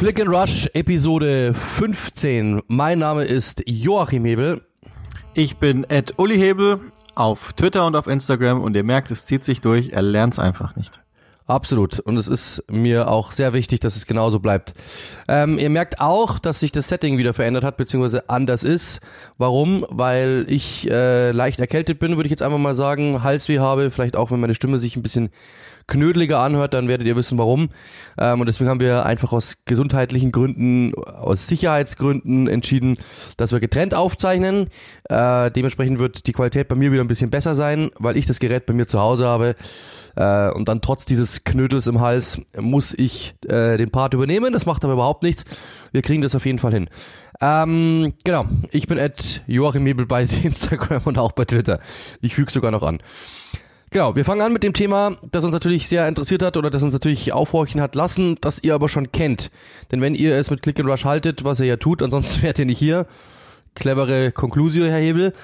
Click and Rush Episode 15. Mein Name ist Joachim Hebel. Ich bin Ed Uli Hebel auf Twitter und auf Instagram und ihr merkt, es zieht sich durch, er lernt es einfach nicht. Absolut. Und es ist mir auch sehr wichtig, dass es genauso bleibt. Ähm, ihr merkt auch, dass sich das Setting wieder verändert hat, beziehungsweise anders ist. Warum? Weil ich äh, leicht erkältet bin, würde ich jetzt einfach mal sagen. Halsweh habe, vielleicht auch, wenn meine Stimme sich ein bisschen knödeliger anhört, dann werdet ihr wissen, warum. Ähm, und deswegen haben wir einfach aus gesundheitlichen Gründen, aus Sicherheitsgründen entschieden, dass wir getrennt aufzeichnen. Äh, dementsprechend wird die Qualität bei mir wieder ein bisschen besser sein, weil ich das Gerät bei mir zu Hause habe. Äh, und dann trotz dieses Knödels im Hals muss ich äh, den Part übernehmen. Das macht aber überhaupt nichts. Wir kriegen das auf jeden Fall hin. Ähm, genau, ich bin at Joachim Hebel bei Instagram und auch bei Twitter. Ich füge sogar noch an. Genau, wir fangen an mit dem Thema, das uns natürlich sehr interessiert hat oder das uns natürlich aufhorchen hat lassen, das ihr aber schon kennt. Denn wenn ihr es mit Click and Rush haltet, was ihr ja tut, ansonsten wärt ihr nicht hier, clevere Conclusio, Herr Hebel,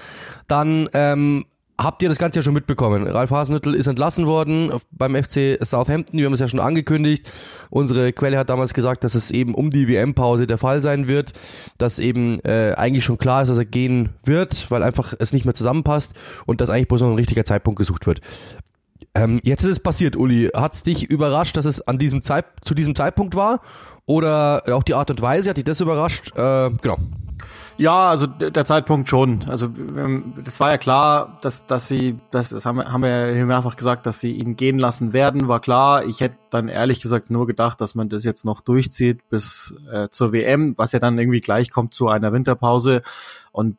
dann ähm, habt ihr das Ganze ja schon mitbekommen. Ralf Hasenhüttel ist entlassen worden beim FC Southampton. Wir haben es ja schon angekündigt. Unsere Quelle hat damals gesagt, dass es eben um die WM-Pause der Fall sein wird, dass eben äh, eigentlich schon klar ist, dass er gehen wird, weil einfach es nicht mehr zusammenpasst und dass eigentlich bloß noch ein richtiger Zeitpunkt gesucht wird. Ähm, jetzt ist es passiert, Uli. Hat es dich überrascht, dass es an diesem Zeit zu diesem Zeitpunkt war? Oder auch die Art und Weise, hat dich das überrascht? Äh, genau. Ja, also der Zeitpunkt schon. Also ähm, das war ja klar, dass dass sie, das, das haben, haben wir ja mehrfach gesagt, dass sie ihn gehen lassen werden, war klar. Ich hätte dann ehrlich gesagt nur gedacht, dass man das jetzt noch durchzieht bis äh, zur WM, was ja dann irgendwie gleich kommt zu einer Winterpause. Und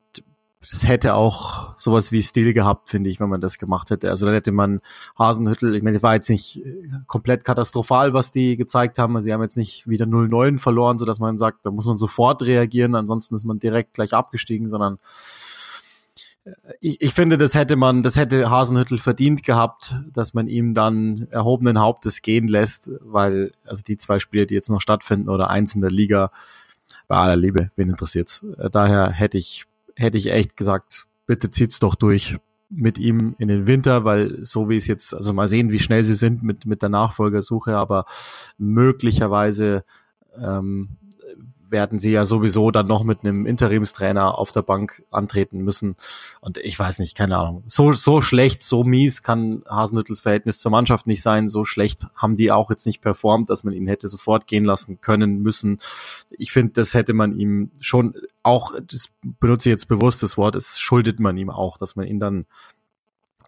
das hätte auch sowas wie Stil gehabt, finde ich, wenn man das gemacht hätte. Also dann hätte man Hasenhüttel, ich meine, das war jetzt nicht äh, komplett katastrophal, was die gezeigt haben. Also sie haben jetzt nicht wieder 0-9 verloren, so dass man sagt, da muss man sofort reagieren, ansonsten ist man direkt gleich abgestiegen, sondern äh, ich, ich finde, das hätte man, das hätte Hasenhüttel verdient gehabt, dass man ihm dann erhobenen Hauptes gehen lässt, weil also die zwei Spiele, die jetzt noch stattfinden oder eins in der Liga, bei aller Liebe, wen interessiert's? Äh, daher hätte ich hätte ich echt gesagt, bitte zieht's doch durch mit ihm in den Winter, weil so wie es jetzt, also mal sehen, wie schnell sie sind mit, mit der Nachfolgersuche, aber möglicherweise ähm, werden sie ja sowieso dann noch mit einem Interimstrainer auf der Bank antreten müssen. Und ich weiß nicht, keine Ahnung. So, so schlecht, so mies kann Hasenhüttels Verhältnis zur Mannschaft nicht sein. So schlecht haben die auch jetzt nicht performt, dass man ihn hätte sofort gehen lassen können müssen. Ich finde, das hätte man ihm schon auch, das benutze ich jetzt bewusst das Wort, es schuldet man ihm auch, dass man ihn dann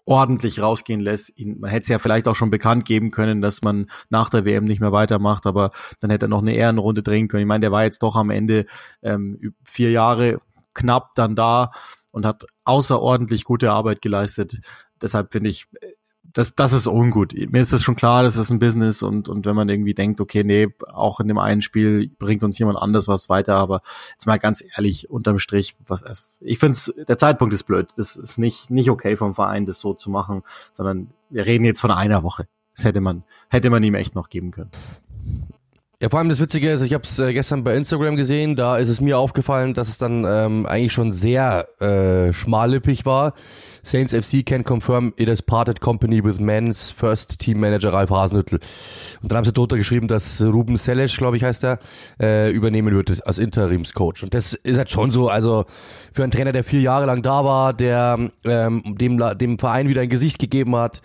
ordentlich rausgehen lässt. Ihn, man hätte es ja vielleicht auch schon bekannt geben können, dass man nach der WM nicht mehr weitermacht, aber dann hätte er noch eine Ehrenrunde drehen können. Ich meine, der war jetzt doch am Ende ähm, vier Jahre knapp dann da und hat außerordentlich gute Arbeit geleistet. Deshalb finde ich, das, das ist ungut. Mir ist das schon klar, das ist ein Business und, und wenn man irgendwie denkt, okay, nee, auch in dem einen Spiel bringt uns jemand anders was weiter, aber jetzt mal ganz ehrlich, unterm Strich, was, also ich finde der Zeitpunkt ist blöd. Das ist nicht, nicht okay vom Verein, das so zu machen, sondern wir reden jetzt von einer Woche. Das hätte man, hätte man ihm echt noch geben können. Ja, vor allem das Witzige ist, ich habe es äh, gestern bei Instagram gesehen, da ist es mir aufgefallen, dass es dann ähm, eigentlich schon sehr äh, schmallippig war. Saints FC can confirm it has parted company with men's first team manager Ralf Hasenhüttl. Und dann haben sie drunter geschrieben, dass Ruben Selesch, glaube ich heißt er, äh, übernehmen wird als Interimscoach. Und das ist halt schon so, also für einen Trainer, der vier Jahre lang da war, der ähm, dem, dem Verein wieder ein Gesicht gegeben hat,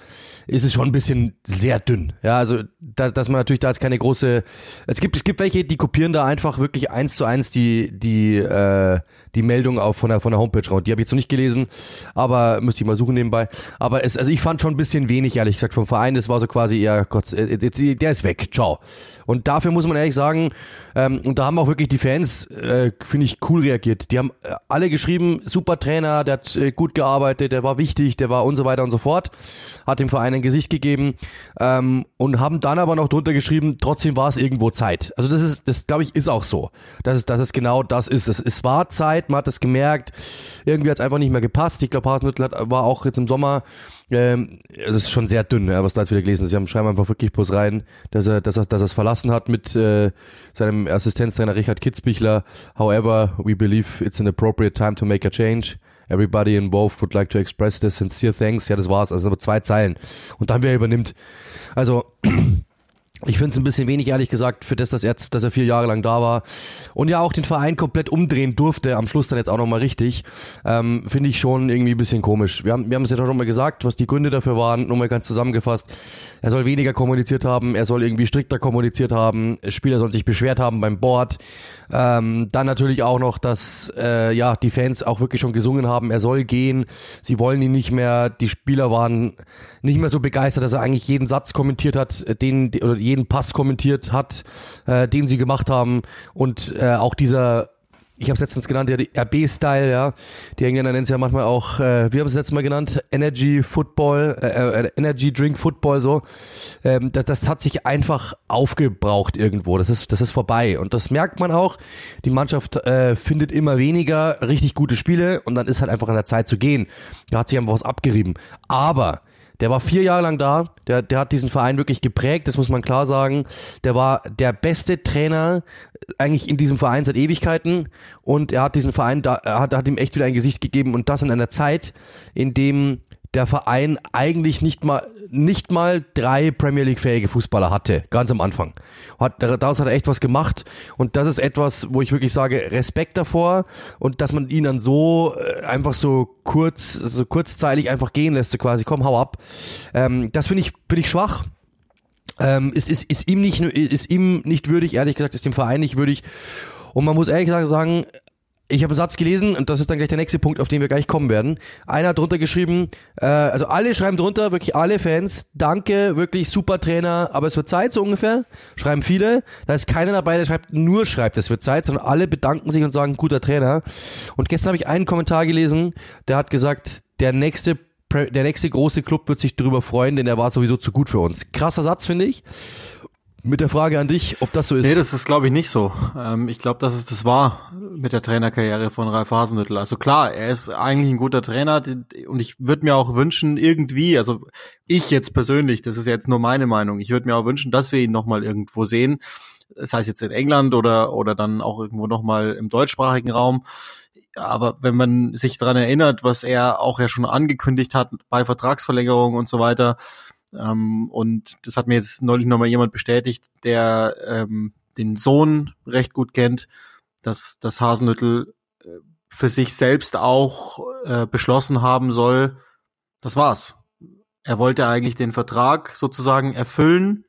ist es schon ein bisschen sehr dünn. Ja, also da, dass man natürlich da jetzt keine große. Es gibt es gibt welche, die kopieren da einfach wirklich eins zu eins die die äh, die Meldung auf von der von der Homepage raus. Die habe ich jetzt noch nicht gelesen, aber müsste ich mal suchen nebenbei. Aber es also ich fand schon ein bisschen wenig ehrlich gesagt vom Verein. Das war so quasi eher Gott, äh, der ist weg. Ciao. Und dafür muss man ehrlich sagen, ähm, und da haben auch wirklich die Fans, äh, finde ich, cool reagiert. Die haben äh, alle geschrieben, super Trainer, der hat äh, gut gearbeitet, der war wichtig, der war und so weiter und so fort. Hat dem Verein ein Gesicht gegeben ähm, und haben dann aber noch drunter geschrieben, trotzdem war es irgendwo Zeit. Also das ist, das glaube ich, ist auch so. Das ist, dass es genau das ist. Es, es war Zeit, man hat es gemerkt. Irgendwie hat es einfach nicht mehr gepasst. Ich glaube, Hasenhüttl war auch jetzt im Sommer ähm, es ist schon sehr dünn, was da jetzt wieder gelesen ist. Sie haben schreiben einfach wirklich bloß rein, dass er, dass er, dass er es verlassen hat mit äh, seinem Assistenztrainer Richard Kitzbichler. However, we believe it's an appropriate time to make a change. Everybody involved would like to express their sincere thanks. Ja, das war's. Also zwei Zeilen. Und dann wer übernimmt. Also Ich finde es ein bisschen wenig, ehrlich gesagt, für das, dass er, dass er vier Jahre lang da war und ja auch den Verein komplett umdrehen durfte, am Schluss dann jetzt auch nochmal richtig, ähm, finde ich schon irgendwie ein bisschen komisch. Wir haben, wir haben es ja schon mal gesagt, was die Gründe dafür waren, nur mal ganz zusammengefasst. Er soll weniger kommuniziert haben, er soll irgendwie strikter kommuniziert haben, Spieler sollen sich beschwert haben beim Board. Ähm, dann natürlich auch noch, dass äh, ja die Fans auch wirklich schon gesungen haben, er soll gehen, sie wollen ihn nicht mehr, die Spieler waren nicht mehr so begeistert, dass er eigentlich jeden Satz kommentiert hat, den oder jeden Pass kommentiert hat, äh, den sie gemacht haben. Und äh, auch dieser ich habe es letztens genannt, der RB-Style, ja. Die Engländer nennen es ja manchmal auch, äh, wie haben es letztes Mal genannt, Energy Football, äh, äh, Energy Drink Football, so. Ähm, das, das hat sich einfach aufgebraucht irgendwo. Das ist, das ist vorbei. Und das merkt man auch. Die Mannschaft äh, findet immer weniger richtig gute Spiele und dann ist halt einfach an der Zeit zu gehen. Da hat sich einfach was abgerieben. Aber der war vier Jahre lang da, der, der hat diesen Verein wirklich geprägt, das muss man klar sagen. Der war der beste Trainer eigentlich in diesem Verein seit Ewigkeiten. Und er hat diesen Verein, da, er hat, hat ihm echt wieder ein Gesicht gegeben. Und das in einer Zeit, in dem der Verein eigentlich nicht mal nicht mal drei Premier League fähige Fußballer hatte, ganz am Anfang. Hat, daraus hat er echt was gemacht und das ist etwas, wo ich wirklich sage, Respekt davor und dass man ihn dann so äh, einfach so kurz, so kurzzeitig einfach gehen lässt, so quasi, komm, hau ab. Ähm, das finde ich, finde ich schwach. Ähm, ist, ist, ist ihm nicht, ist ihm nicht würdig, ehrlich gesagt, ist dem Verein nicht würdig. Und man muss ehrlich gesagt sagen, ich habe einen Satz gelesen und das ist dann gleich der nächste Punkt, auf den wir gleich kommen werden. Einer hat drunter geschrieben, äh, also alle schreiben drunter, wirklich alle Fans, danke, wirklich super Trainer, aber es wird Zeit so ungefähr, schreiben viele. Da ist keiner dabei, der schreibt nur schreibt, es wird Zeit, sondern alle bedanken sich und sagen, guter Trainer. Und gestern habe ich einen Kommentar gelesen, der hat gesagt, der nächste der nächste große Club wird sich darüber freuen, denn er war sowieso zu gut für uns. Krasser Satz, finde ich. Mit der Frage an dich, ob das so ist. Nee, das ist glaube ich nicht so. Ähm, ich glaube, dass es das war mit der Trainerkarriere von Ralf Hasenhüttl. Also klar, er ist eigentlich ein guter Trainer und ich würde mir auch wünschen, irgendwie, also ich jetzt persönlich, das ist jetzt nur meine Meinung, ich würde mir auch wünschen, dass wir ihn nochmal irgendwo sehen. Das heißt jetzt in England oder, oder dann auch irgendwo nochmal im deutschsprachigen Raum. Aber wenn man sich daran erinnert, was er auch ja schon angekündigt hat bei Vertragsverlängerung und so weiter, ähm, und das hat mir jetzt neulich nochmal jemand bestätigt, der ähm, den Sohn recht gut kennt, dass das Hasenhüttel äh, für sich selbst auch äh, beschlossen haben soll, das war's. Er wollte eigentlich den Vertrag sozusagen erfüllen.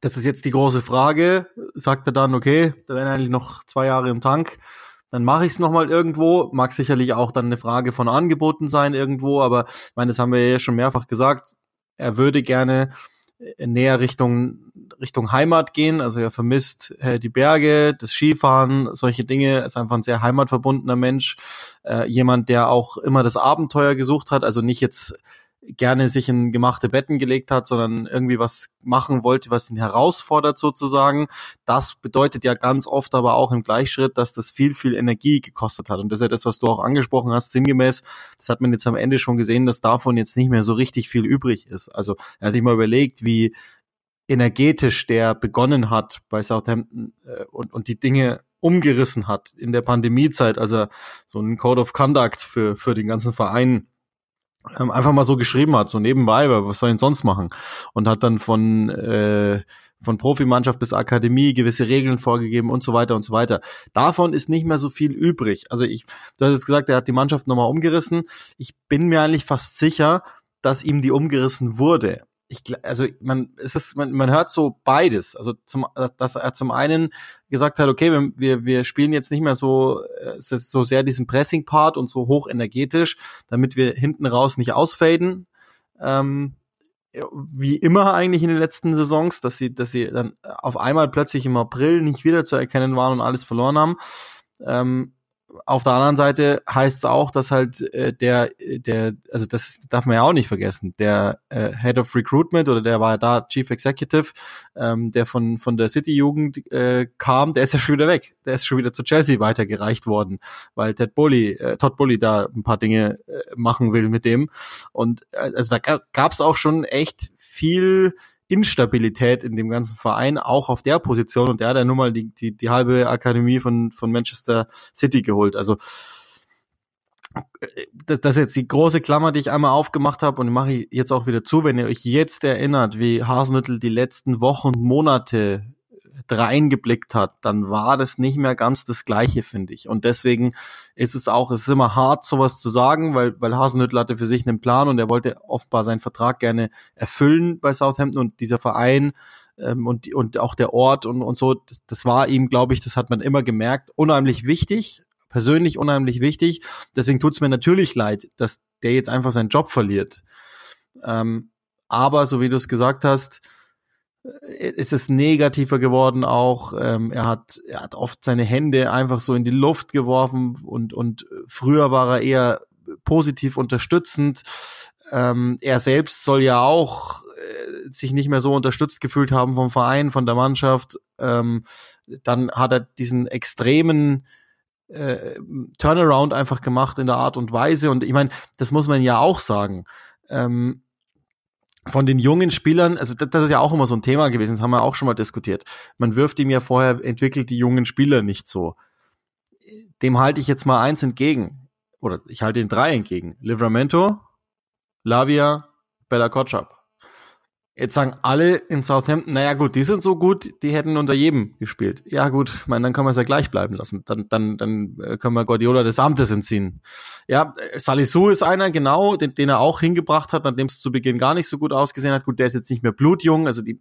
Das ist jetzt die große Frage. Sagt er dann, okay, da wären eigentlich noch zwei Jahre im Tank dann mache ich es nochmal irgendwo. Mag sicherlich auch dann eine Frage von Angeboten sein irgendwo, aber ich meine, das haben wir ja schon mehrfach gesagt er würde gerne äh, näher Richtung Richtung Heimat gehen. Also er vermisst äh, die Berge, das Skifahren, solche Dinge. Er ist einfach ein sehr heimatverbundener Mensch. Äh, jemand, der auch immer das Abenteuer gesucht hat. Also nicht jetzt gerne sich in gemachte Betten gelegt hat, sondern irgendwie was machen wollte, was ihn herausfordert sozusagen. Das bedeutet ja ganz oft aber auch im Gleichschritt, dass das viel, viel Energie gekostet hat. Und das ist ja das, was du auch angesprochen hast, sinngemäß. Das hat man jetzt am Ende schon gesehen, dass davon jetzt nicht mehr so richtig viel übrig ist. Also er hat sich mal überlegt, wie energetisch der begonnen hat bei Southampton äh, und, und die Dinge umgerissen hat in der Pandemiezeit, also so ein Code of Conduct für, für den ganzen Verein ähm, einfach mal so geschrieben hat, so nebenbei, was soll ich sonst machen? Und hat dann von äh, von Profimannschaft bis Akademie gewisse Regeln vorgegeben und so weiter und so weiter. Davon ist nicht mehr so viel übrig. Also ich, du hast jetzt gesagt, er hat die Mannschaft nochmal umgerissen. Ich bin mir eigentlich fast sicher, dass ihm die umgerissen wurde ich, also man, es ist, man, man hört so beides. Also zum, dass er zum einen gesagt hat, okay, wir, wir spielen jetzt nicht mehr so, äh, es ist so sehr diesen Pressing-Part und so hoch energetisch, damit wir hinten raus nicht ausfaden. Ähm, wie immer eigentlich in den letzten Saisons, dass sie, dass sie dann auf einmal plötzlich im April nicht wieder zu erkennen waren und alles verloren haben. Ähm, auf der anderen Seite heißt es auch, dass halt äh, der, der, also das darf man ja auch nicht vergessen, der äh, Head of Recruitment oder der war ja da Chief Executive, ähm, der von von der City Jugend äh, kam, der ist ja schon wieder weg, der ist schon wieder zu Chelsea weitergereicht worden, weil Ted Bully, äh, Todd Bully da ein paar Dinge äh, machen will mit dem. Und äh, also da gab es auch schon echt viel Instabilität in dem ganzen Verein, auch auf der Position. Und der hat ja nun mal die, die, die halbe Akademie von, von Manchester City geholt. Also das, das ist jetzt die große Klammer, die ich einmal aufgemacht habe und mache ich jetzt auch wieder zu, wenn ihr euch jetzt erinnert, wie Hasenhüttel die letzten Wochen und Monate reingeblickt hat, dann war das nicht mehr ganz das Gleiche, finde ich. Und deswegen ist es auch, es ist immer hart, sowas zu sagen, weil, weil Hasenhüttl hatte für sich einen Plan und er wollte offenbar seinen Vertrag gerne erfüllen bei Southampton und dieser Verein ähm, und, und auch der Ort und, und so, das, das war ihm, glaube ich, das hat man immer gemerkt, unheimlich wichtig, persönlich unheimlich wichtig. Deswegen tut's mir natürlich leid, dass der jetzt einfach seinen Job verliert. Ähm, aber so wie du es gesagt hast, ist es negativer geworden auch. Ähm, er hat er hat oft seine Hände einfach so in die Luft geworfen und und früher war er eher positiv unterstützend. Ähm, er selbst soll ja auch äh, sich nicht mehr so unterstützt gefühlt haben vom Verein, von der Mannschaft. Ähm, dann hat er diesen extremen äh, Turnaround einfach gemacht in der Art und Weise. Und ich meine, das muss man ja auch sagen. Ähm, von den jungen Spielern, also das, ist ja auch immer so ein Thema gewesen, das haben wir auch schon mal diskutiert. Man wirft ihm ja vorher, entwickelt die jungen Spieler nicht so. Dem halte ich jetzt mal eins entgegen. Oder ich halte den drei entgegen. Livramento, Lavia, Bella Kotschap. Jetzt sagen alle in Southampton, naja gut, die sind so gut, die hätten unter jedem gespielt. Ja gut, ich meine, dann können wir es ja gleich bleiben lassen. Dann, dann, dann äh, können wir Guardiola des Amtes entziehen. Ja, Salisu ist einer, genau, den, den er auch hingebracht hat, nachdem es zu Beginn gar nicht so gut ausgesehen hat. Gut, der ist jetzt nicht mehr blutjung, also die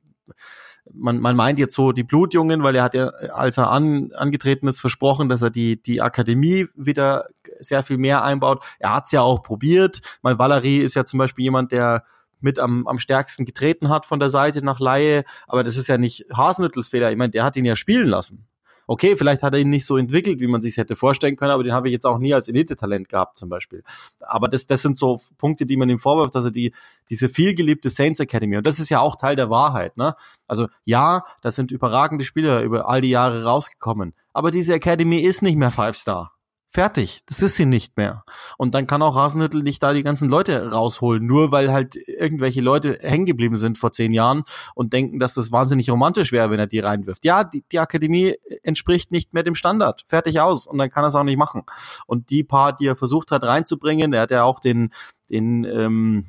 man, man meint jetzt so die Blutjungen, weil er hat ja, als er an, angetreten ist, versprochen, dass er die, die Akademie wieder sehr viel mehr einbaut. Er hat es ja auch probiert. Mein Valerie ist ja zum Beispiel jemand, der mit am, am stärksten getreten hat von der Seite nach Laie, aber das ist ja nicht Hasenhüttels Fehler. Ich meine, der hat ihn ja spielen lassen. Okay, vielleicht hat er ihn nicht so entwickelt, wie man sich hätte vorstellen können, aber den habe ich jetzt auch nie als Elite-Talent gehabt zum Beispiel. Aber das, das sind so Punkte, die man ihm vorwirft, dass er die, diese vielgeliebte Saints Academy, und das ist ja auch Teil der Wahrheit, ne? Also ja, das sind überragende Spieler über all die Jahre rausgekommen, aber diese Academy ist nicht mehr Five Star. Fertig. Das ist sie nicht mehr. Und dann kann auch Hasenhüttel nicht da die ganzen Leute rausholen, nur weil halt irgendwelche Leute hängen geblieben sind vor zehn Jahren und denken, dass das wahnsinnig romantisch wäre, wenn er die reinwirft. Ja, die, die Akademie entspricht nicht mehr dem Standard. Fertig aus. Und dann kann er es auch nicht machen. Und die paar, die er versucht hat reinzubringen, er hat ja auch den, den, ähm,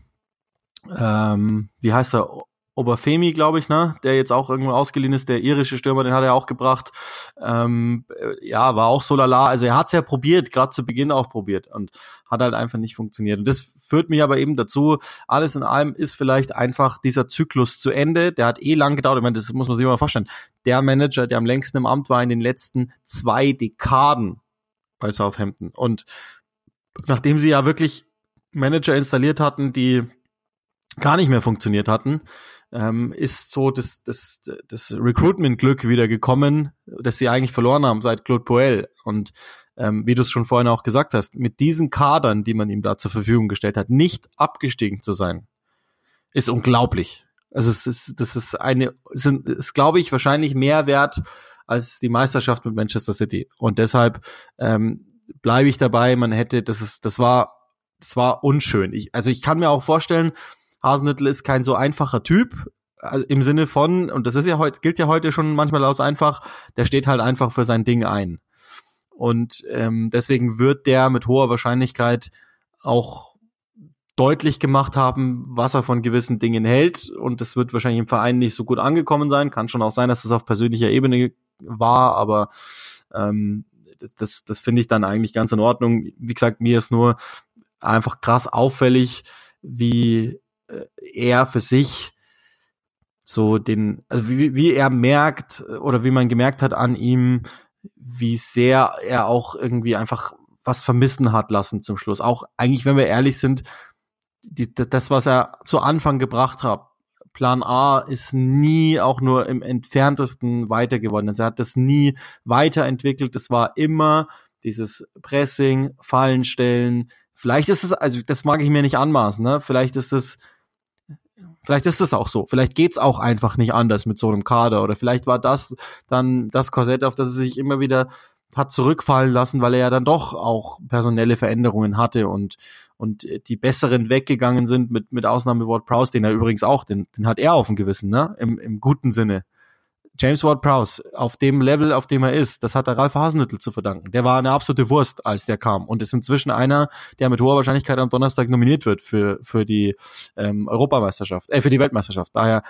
ähm, wie heißt er, Oberfemi, glaube ich, ne, der jetzt auch irgendwo ausgeliehen ist, der irische Stürmer, den hat er auch gebracht. Ähm, ja, war auch so lala. Also er hat's ja probiert, gerade zu Beginn auch probiert und hat halt einfach nicht funktioniert. Und das führt mich aber eben dazu, alles in allem ist vielleicht einfach dieser Zyklus zu Ende. Der hat eh lang gedauert. Ich meine, das muss man sich mal vorstellen. Der Manager, der am längsten im Amt war in den letzten zwei Dekaden bei Southampton. Und nachdem sie ja wirklich Manager installiert hatten, die gar nicht mehr funktioniert hatten, ähm, ist so das, das, das Recruitment-Glück wieder gekommen, das sie eigentlich verloren haben seit Claude Poel. Und ähm, wie du es schon vorhin auch gesagt hast, mit diesen Kadern, die man ihm da zur Verfügung gestellt hat, nicht abgestiegen zu sein, ist unglaublich. Also es ist, das ist eine, sind, ist glaube ich wahrscheinlich mehr wert als die Meisterschaft mit Manchester City. Und deshalb ähm, bleibe ich dabei. Man hätte, das ist, das war, das war unschön. Ich, also ich kann mir auch vorstellen, Hasenhüttl ist kein so einfacher Typ, also im Sinne von, und das ist ja heute, gilt ja heute schon manchmal aus einfach, der steht halt einfach für sein Ding ein. Und ähm, deswegen wird der mit hoher Wahrscheinlichkeit auch deutlich gemacht haben, was er von gewissen Dingen hält. Und das wird wahrscheinlich im Verein nicht so gut angekommen sein. Kann schon auch sein, dass das auf persönlicher Ebene war, aber ähm, das, das finde ich dann eigentlich ganz in Ordnung. Wie gesagt, mir ist nur einfach krass auffällig, wie er für sich so den, also wie, wie er merkt oder wie man gemerkt hat an ihm, wie sehr er auch irgendwie einfach was vermissen hat lassen zum Schluss. Auch eigentlich, wenn wir ehrlich sind, die, das, was er zu Anfang gebracht hat, Plan A ist nie auch nur im entferntesten weiter geworden. Also er hat das nie weiterentwickelt. Es war immer dieses Pressing, Fallenstellen. Vielleicht ist es, also das mag ich mir nicht anmaßen, ne? Vielleicht ist es Vielleicht ist es auch so. Vielleicht geht's auch einfach nicht anders mit so einem Kader. Oder vielleicht war das dann das Korsett, auf das er sich immer wieder hat zurückfallen lassen, weil er ja dann doch auch personelle Veränderungen hatte und und die besseren weggegangen sind mit mit Ausnahme Ward Prowse, den er übrigens auch, den, den hat er auf dem Gewissen, ne, im, im guten Sinne. James Ward-Prowse auf dem Level, auf dem er ist, das hat der Ralf Hasenhüttl zu verdanken. Der war eine absolute Wurst, als der kam und ist inzwischen einer, der mit hoher Wahrscheinlichkeit am Donnerstag nominiert wird für für die ähm, Europameisterschaft, äh, für die Weltmeisterschaft. Daher,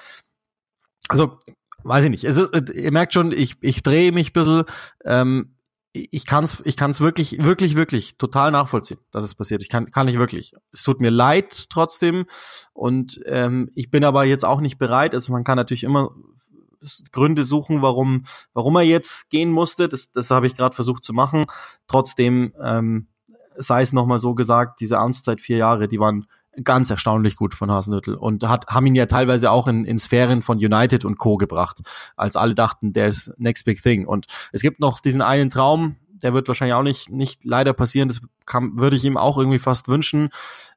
also weiß ich nicht. Es ist, ihr merkt schon, ich ich drehe mich ein bisschen. Ähm, ich kann es ich kann's wirklich, wirklich, wirklich total nachvollziehen, dass es passiert. Ich kann, kann ich wirklich. Es tut mir leid trotzdem. Und ähm, ich bin aber jetzt auch nicht bereit. Also man kann natürlich immer Gründe suchen, warum, warum er jetzt gehen musste. Das, das habe ich gerade versucht zu machen. Trotzdem, ähm, sei es nochmal so gesagt, diese Amtszeit vier Jahre, die waren ganz erstaunlich gut von Hasenhüttel und hat, haben ihn ja teilweise auch in, in Sphären von United und Co. gebracht, als alle dachten, der ist next big thing. Und es gibt noch diesen einen Traum, der wird wahrscheinlich auch nicht, nicht leider passieren, das kann, würde ich ihm auch irgendwie fast wünschen.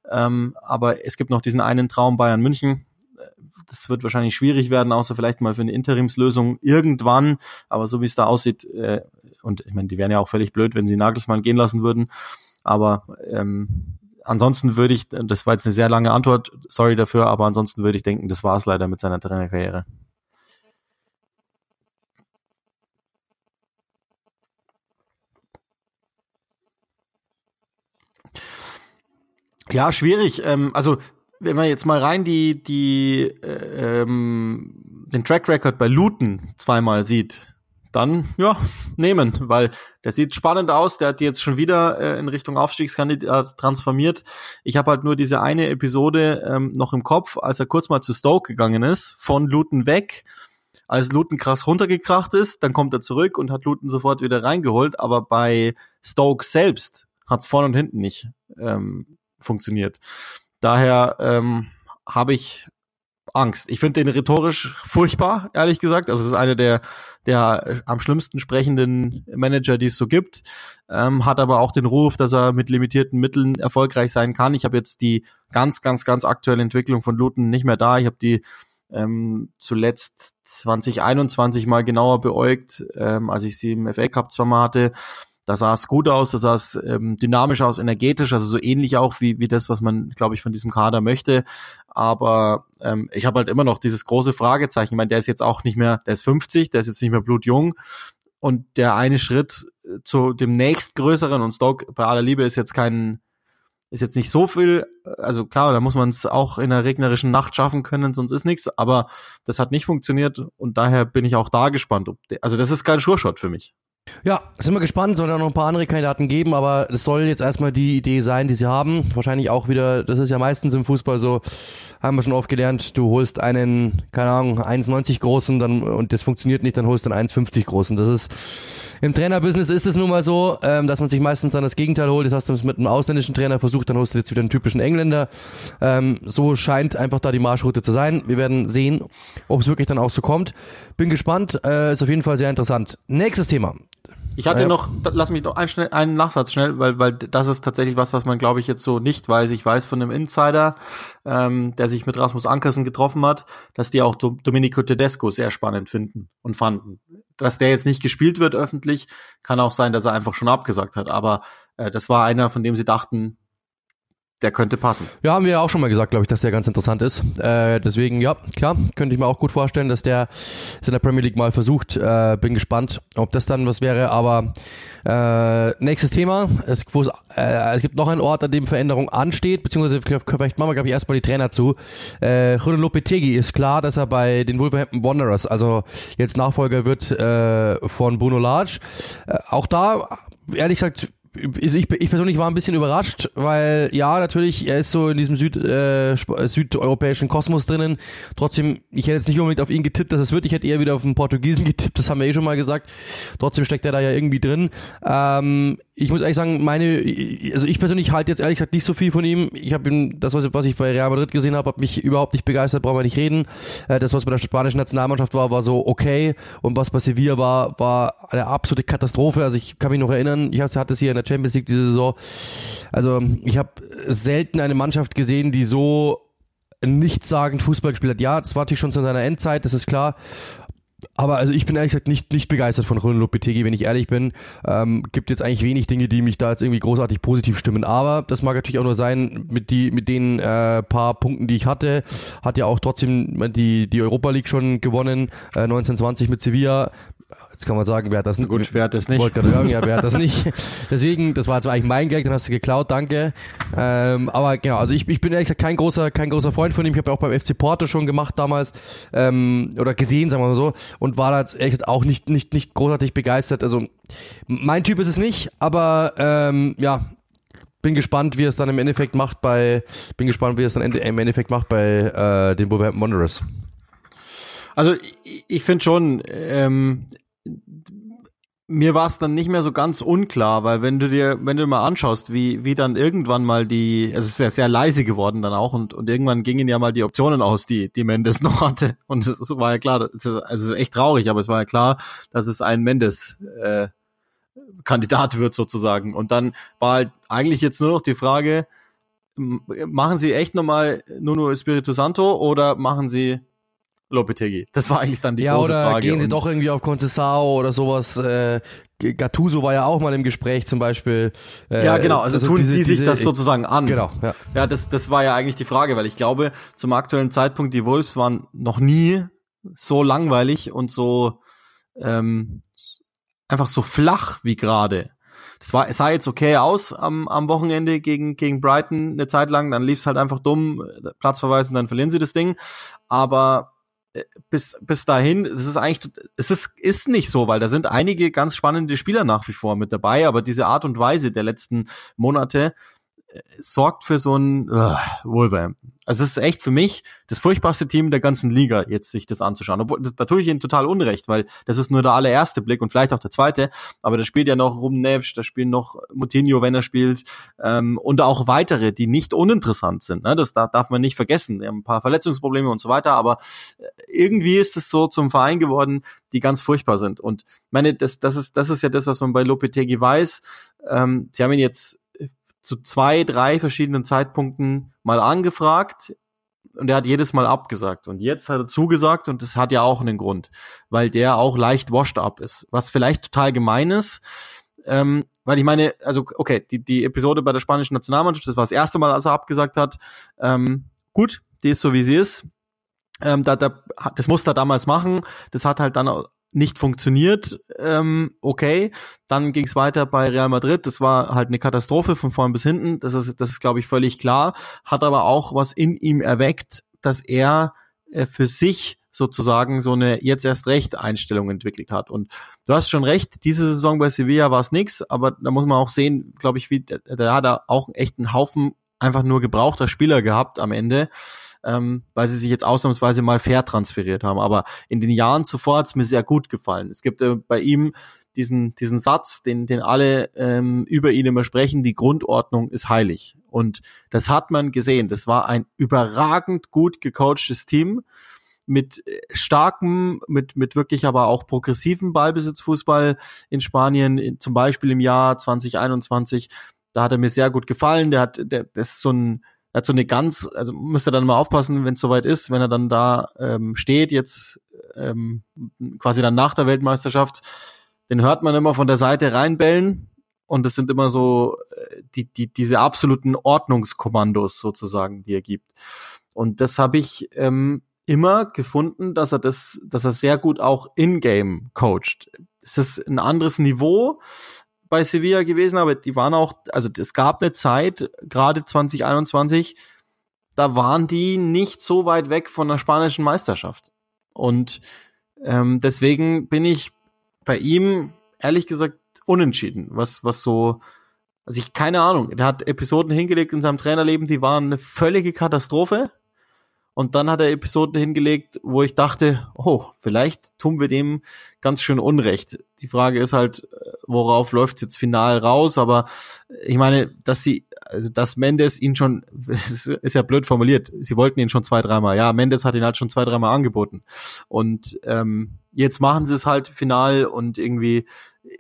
Ähm, aber es gibt noch diesen einen Traum Bayern München. Das wird wahrscheinlich schwierig werden, außer vielleicht mal für eine Interimslösung irgendwann. Aber so wie es da aussieht, äh, und ich meine, die wären ja auch völlig blöd, wenn sie Nagelsmann gehen lassen würden. Aber ähm, ansonsten würde ich, das war jetzt eine sehr lange Antwort, sorry dafür, aber ansonsten würde ich denken, das war es leider mit seiner Trainerkarriere. Ja, schwierig. Ähm, also wenn man jetzt mal rein die die äh, ähm, den Track Record bei Luton zweimal sieht, dann ja, nehmen, weil der sieht spannend aus, der hat die jetzt schon wieder äh, in Richtung Aufstiegskandidat transformiert. Ich habe halt nur diese eine Episode ähm, noch im Kopf, als er kurz mal zu Stoke gegangen ist, von Luton weg, als Luton krass runtergekracht ist, dann kommt er zurück und hat Luton sofort wieder reingeholt, aber bei Stoke selbst hat's vorne und hinten nicht ähm, funktioniert. Daher ähm, habe ich Angst. Ich finde den rhetorisch furchtbar, ehrlich gesagt. Also es ist einer der, der am schlimmsten sprechenden Manager, die es so gibt. Ähm, hat aber auch den Ruf, dass er mit limitierten Mitteln erfolgreich sein kann. Ich habe jetzt die ganz, ganz, ganz aktuelle Entwicklung von Luton nicht mehr da. Ich habe die ähm, zuletzt 2021 mal genauer beäugt, ähm, als ich sie im FA Cup zwar mal hatte. Da sah es gut aus, da sah es ähm, dynamisch aus, energetisch, also so ähnlich auch wie, wie das, was man, glaube ich, von diesem Kader möchte. Aber ähm, ich habe halt immer noch dieses große Fragezeichen. Ich meine, der ist jetzt auch nicht mehr, der ist 50, der ist jetzt nicht mehr blutjung. Und der eine Schritt zu dem nächstgrößeren und Stoke bei aller Liebe ist jetzt kein, ist jetzt nicht so viel, also klar, da muss man es auch in einer regnerischen Nacht schaffen können, sonst ist nichts, aber das hat nicht funktioniert und daher bin ich auch da gespannt. Ob der, also das ist kein Sure-Shot für mich. Ja, sind wir gespannt, soll ja noch ein paar andere Kandidaten geben, aber das soll jetzt erstmal die Idee sein, die sie haben. Wahrscheinlich auch wieder, das ist ja meistens im Fußball so, haben wir schon oft gelernt, du holst einen, keine Ahnung, 1,90 großen dann und das funktioniert nicht, dann holst du einen 1,50 großen. Das ist im Trainerbusiness ist es nun mal so, ähm, dass man sich meistens dann das Gegenteil holt. Das hast du mit einem ausländischen Trainer versucht, dann holst du jetzt wieder einen typischen Engländer. Ähm, so scheint einfach da die Marschroute zu sein. Wir werden sehen, ob es wirklich dann auch so kommt. Bin gespannt, äh, ist auf jeden Fall sehr interessant. Nächstes Thema. Ich hatte ja. noch, lass mich noch einen, schnell, einen Nachsatz schnell, weil, weil das ist tatsächlich was, was man, glaube ich, jetzt so nicht weiß. Ich weiß von einem Insider, ähm, der sich mit Rasmus Ankersen getroffen hat, dass die auch Domenico Tedesco sehr spannend finden und fanden. Dass der jetzt nicht gespielt wird öffentlich, kann auch sein, dass er einfach schon abgesagt hat. Aber äh, das war einer, von dem sie dachten, der könnte passen. Ja, haben wir ja auch schon mal gesagt, glaube ich, dass der ganz interessant ist. Äh, deswegen, ja, klar, könnte ich mir auch gut vorstellen, dass der es in der Premier League mal versucht. Äh, bin gespannt, ob das dann was wäre. Aber äh, nächstes Thema. Es, äh, es gibt noch einen Ort, an dem Veränderung ansteht, beziehungsweise vielleicht machen wir, glaube ich, erstmal die Trainer zu. Äh, Julio Lopetegi ist klar, dass er bei den Wolverhampton Wanderers, also jetzt Nachfolger wird äh, von Bruno Large. Äh, auch da, ehrlich gesagt, ich, ich persönlich war ein bisschen überrascht, weil ja, natürlich, er ist so in diesem Süd, äh, südeuropäischen Kosmos drinnen. Trotzdem, ich hätte jetzt nicht unbedingt auf ihn getippt, dass es wird. Ich hätte eher wieder auf den Portugiesen getippt, das haben wir eh schon mal gesagt. Trotzdem steckt er da ja irgendwie drin. Ähm, ich muss ehrlich sagen, meine, also ich persönlich halte jetzt ehrlich gesagt nicht so viel von ihm. Ich habe ihm, das, was, was ich bei Real Madrid gesehen habe, hat mich überhaupt nicht begeistert, brauchen wir nicht reden. Äh, das, was bei der spanischen Nationalmannschaft war, war so okay. Und was bei Sevilla war, war eine absolute Katastrophe. Also ich kann mich noch erinnern, ich hatte es hier in der Champions League diese Saison. Also ich habe selten eine Mannschaft gesehen, die so nichtssagend Fußball gespielt hat. Ja, das war natürlich schon zu seiner Endzeit, das ist klar. Aber also ich bin ehrlich gesagt nicht, nicht begeistert von Ronald Lopetegi, wenn ich ehrlich bin. Ähm, gibt jetzt eigentlich wenig Dinge, die mich da jetzt irgendwie großartig positiv stimmen. Aber das mag natürlich auch nur sein, mit, die, mit den äh, paar Punkten, die ich hatte, hat ja auch trotzdem die, die Europa League schon gewonnen, äh, 1920 mit Sevilla. Jetzt kann man sagen, wer hat das nicht? Gut, wer hat das nicht? Wollte gerade sagen, ja, wer hat das nicht? Deswegen, das war jetzt eigentlich mein Gag, dann hast du geklaut, danke. Ähm, aber genau, also ich, ich bin ehrlich gesagt kein großer, kein großer Freund von ihm. Ich habe ja auch beim FC Porto schon gemacht damals ähm, oder gesehen, sagen wir mal so, und war da jetzt ehrlich gesagt auch nicht, nicht, nicht großartig begeistert. Also mein Typ ist es nicht, aber ähm, ja, bin gespannt, wie es dann im Endeffekt macht bei, bin gespannt, wie es dann im Endeffekt macht bei äh, den Wolverhampton Wanderers. Also ich, ich finde schon, ähm, mir war es dann nicht mehr so ganz unklar, weil wenn du dir, wenn du mal anschaust, wie, wie dann irgendwann mal die, also es ist ja sehr leise geworden dann auch und, und irgendwann gingen ja mal die Optionen aus, die, die Mendes noch hatte. Und es war ja klar, das ist, also es ist echt traurig, aber es war ja klar, dass es ein Mendes äh, Kandidat wird sozusagen. Und dann war halt eigentlich jetzt nur noch die Frage, machen Sie echt nochmal Nuno Espirito Santo oder machen Sie Lopetegui. Das war eigentlich dann die ja, große oder Frage. gehen sie doch irgendwie auf Concesao oder sowas. Äh, Gattuso war ja auch mal im Gespräch zum Beispiel. Äh, ja, genau. Also, also tun diese, die sich diese, das sozusagen an. Genau. Ja. ja, das, das war ja eigentlich die Frage, weil ich glaube, zum aktuellen Zeitpunkt die Wolves waren noch nie so langweilig und so ähm, einfach so flach wie gerade. Das war, es sah jetzt okay aus am, am Wochenende gegen, gegen Brighton eine Zeit lang, dann lief es halt einfach dumm, Platzverweis und dann verlieren sie das Ding. Aber bis, bis dahin, es ist eigentlich, es ist, ist nicht so, weil da sind einige ganz spannende Spieler nach wie vor mit dabei, aber diese Art und Weise der letzten Monate, sorgt für so ein uh, Wolverhampton. Also es ist echt für mich das furchtbarste Team der ganzen Liga, jetzt sich das anzuschauen. Obwohl, da tue ich ihnen total unrecht, weil das ist nur der allererste Blick und vielleicht auch der zweite. Aber da spielt ja noch Rumnevsch, da spielt noch Moutinho, wenn er spielt, ähm, und auch weitere, die nicht uninteressant sind. Ne? Das da darf man nicht vergessen. Die haben ein paar Verletzungsprobleme und so weiter, aber äh, irgendwie ist es so zum Verein geworden, die ganz furchtbar sind. Und meine, das, das ist, das ist ja das, was man bei Lopetegi weiß. Ähm, sie haben ihn jetzt zu zwei, drei verschiedenen Zeitpunkten mal angefragt und er hat jedes Mal abgesagt. Und jetzt hat er zugesagt und das hat ja auch einen Grund, weil der auch leicht washed up ist. Was vielleicht total gemein ist, ähm, weil ich meine, also okay, die, die Episode bei der spanischen Nationalmannschaft, das war das erste Mal, als er abgesagt hat. Ähm, gut, die ist so, wie sie ist. Ähm, da, da, das musste er damals machen. Das hat halt dann nicht funktioniert, ähm, okay. Dann ging es weiter bei Real Madrid. Das war halt eine Katastrophe von vorn bis hinten. Das ist, das ist, glaube ich, völlig klar. Hat aber auch was in ihm erweckt, dass er äh, für sich sozusagen so eine jetzt erst recht Einstellung entwickelt hat. Und du hast schon recht, diese Saison bei Sevilla war es nix, aber da muss man auch sehen, glaube ich, wie da hat er auch echt einen Haufen einfach nur gebrauchter Spieler gehabt am Ende ähm, weil sie sich jetzt ausnahmsweise mal fair transferiert haben. Aber in den Jahren zuvor hat es mir sehr gut gefallen. Es gibt äh, bei ihm diesen, diesen Satz, den, den alle ähm, über ihn immer sprechen, die Grundordnung ist heilig. Und das hat man gesehen. Das war ein überragend gut gecoachtes Team mit äh, starkem, mit, mit wirklich aber auch progressiven Ballbesitzfußball in Spanien, zum Beispiel im Jahr 2021. Da hat er mir sehr gut gefallen. Der hat, der, das ist so ein, hat so eine ganz, also müsst ihr dann mal aufpassen, wenn es soweit ist, wenn er dann da ähm, steht, jetzt ähm, quasi dann nach der Weltmeisterschaft, den hört man immer von der Seite reinbellen und das sind immer so äh, die, die, diese absoluten Ordnungskommandos sozusagen, die er gibt. Und das habe ich ähm, immer gefunden, dass er das, dass er sehr gut auch in-game coacht. Das ist ein anderes Niveau, bei Sevilla gewesen, aber die waren auch, also es gab eine Zeit, gerade 2021, da waren die nicht so weit weg von der spanischen Meisterschaft. Und ähm, deswegen bin ich bei ihm ehrlich gesagt unentschieden, was was so also ich keine Ahnung, der hat Episoden hingelegt in seinem Trainerleben, die waren eine völlige Katastrophe. Und dann hat er Episoden hingelegt, wo ich dachte, oh, vielleicht tun wir dem ganz schön Unrecht. Die Frage ist halt, worauf läuft jetzt final raus? Aber ich meine, dass sie, also dass Mendes ihn schon, ist ja blöd formuliert, sie wollten ihn schon zwei, dreimal. Ja, Mendes hat ihn halt schon zwei, dreimal angeboten. Und ähm, jetzt machen sie es halt final und irgendwie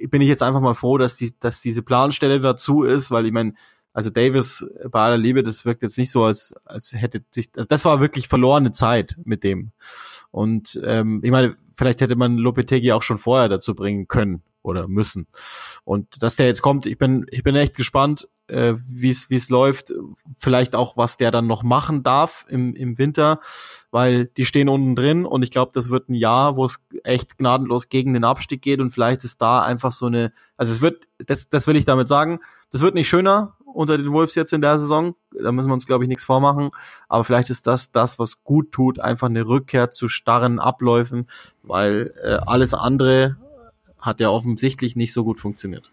bin ich jetzt einfach mal froh, dass die, dass diese Planstelle dazu ist, weil ich meine, also Davis bei aller Liebe, das wirkt jetzt nicht so, als, als hätte sich, also das war wirklich verlorene Zeit mit dem. Und ähm, ich meine, vielleicht hätte man Lopetegi auch schon vorher dazu bringen können oder müssen. Und dass der jetzt kommt, ich bin, ich bin echt gespannt, äh, wie es läuft. Vielleicht auch, was der dann noch machen darf im, im Winter, weil die stehen unten drin und ich glaube, das wird ein Jahr, wo es echt gnadenlos gegen den Abstieg geht und vielleicht ist da einfach so eine, also es wird, das, das will ich damit sagen, das wird nicht schöner unter den Wolves jetzt in der Saison. Da müssen wir uns, glaube ich, nichts vormachen. Aber vielleicht ist das das, was gut tut, einfach eine Rückkehr zu starren Abläufen, weil äh, alles andere hat ja offensichtlich nicht so gut funktioniert.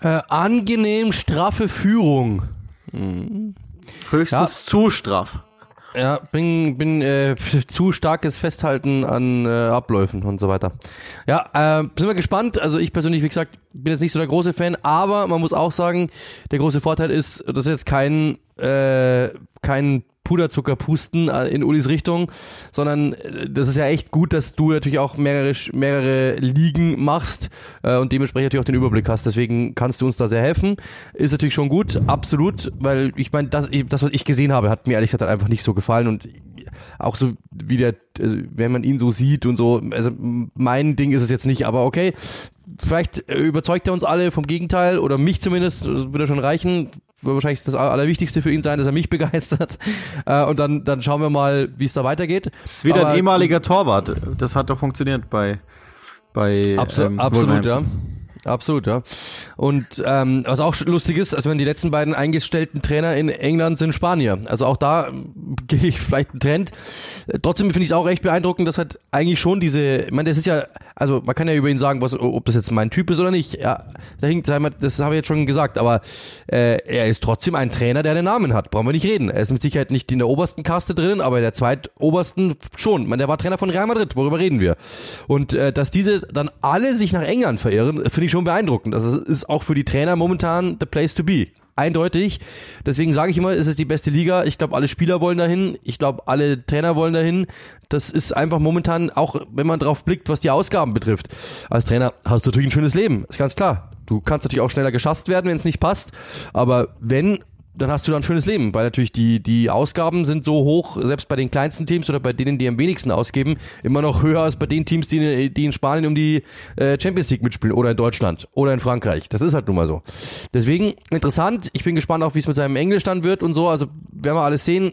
Äh, angenehm straffe Führung. Mhm. Höchstens ja. zu straff. Ja, bin, bin äh, zu starkes Festhalten an äh, Abläufen und so weiter. Ja, äh, sind wir gespannt. Also ich persönlich, wie gesagt, bin jetzt nicht so der große Fan, aber man muss auch sagen, der große Vorteil ist, das ist jetzt kein, äh, kein Puderzucker pusten äh, in Ulis Richtung, sondern äh, das ist ja echt gut, dass du natürlich auch mehrere, mehrere Ligen machst äh, und dementsprechend natürlich auch den Überblick hast. Deswegen kannst du uns da sehr helfen. Ist natürlich schon gut, absolut, weil ich meine, das, das, was ich gesehen habe, hat mir ehrlich gesagt einfach nicht so gefallen und auch so wie der, also wenn man ihn so sieht und so, also mein Ding ist es jetzt nicht, aber okay, vielleicht überzeugt er uns alle vom Gegenteil oder mich zumindest, würde schon reichen wahrscheinlich das Allerwichtigste für ihn sein, dass er mich begeistert. Äh, und dann, dann schauen wir mal, wie es da weitergeht. Das ist wieder Aber, ein ehemaliger Torwart. Das hat doch funktioniert bei, bei Abso ähm, Absolut, ja. Absolut, ja. Und ähm, was auch lustig ist, also wenn die letzten beiden eingestellten Trainer in England sind Spanier. Also auch da ähm, gehe ich vielleicht einen Trend. Trotzdem finde ich es auch echt beeindruckend, dass halt eigentlich schon diese, ich meine, das ist ja, also man kann ja über ihn sagen, was, ob das jetzt mein Typ ist oder nicht. Ja, das habe ich jetzt schon gesagt, aber äh, er ist trotzdem ein Trainer, der einen Namen hat. Brauchen wir nicht reden. Er ist mit Sicherheit nicht in der obersten Kaste drin, aber in der zweitobersten schon. Ich meine, der war Trainer von Real Madrid, worüber reden wir? Und äh, dass diese dann alle sich nach England verirren, finde ich schon beeindruckend. Also es ist auch für die Trainer momentan the place to be. Eindeutig. Deswegen sage ich immer, es ist die beste Liga. Ich glaube, alle Spieler wollen dahin. Ich glaube, alle Trainer wollen dahin. Das ist einfach momentan, auch wenn man drauf blickt, was die Ausgaben betrifft. Als Trainer hast du natürlich ein schönes Leben. Ist ganz klar. Du kannst natürlich auch schneller geschasst werden, wenn es nicht passt. Aber wenn dann hast du da ein schönes Leben, weil natürlich die, die Ausgaben sind so hoch, selbst bei den kleinsten Teams oder bei denen, die am wenigsten ausgeben, immer noch höher als bei den Teams, die, die in Spanien um die äh, Champions League mitspielen oder in Deutschland oder in Frankreich. Das ist halt nun mal so. Deswegen interessant. Ich bin gespannt auch, wie es mit seinem Englisch dann wird und so. Also werden wir alles sehen.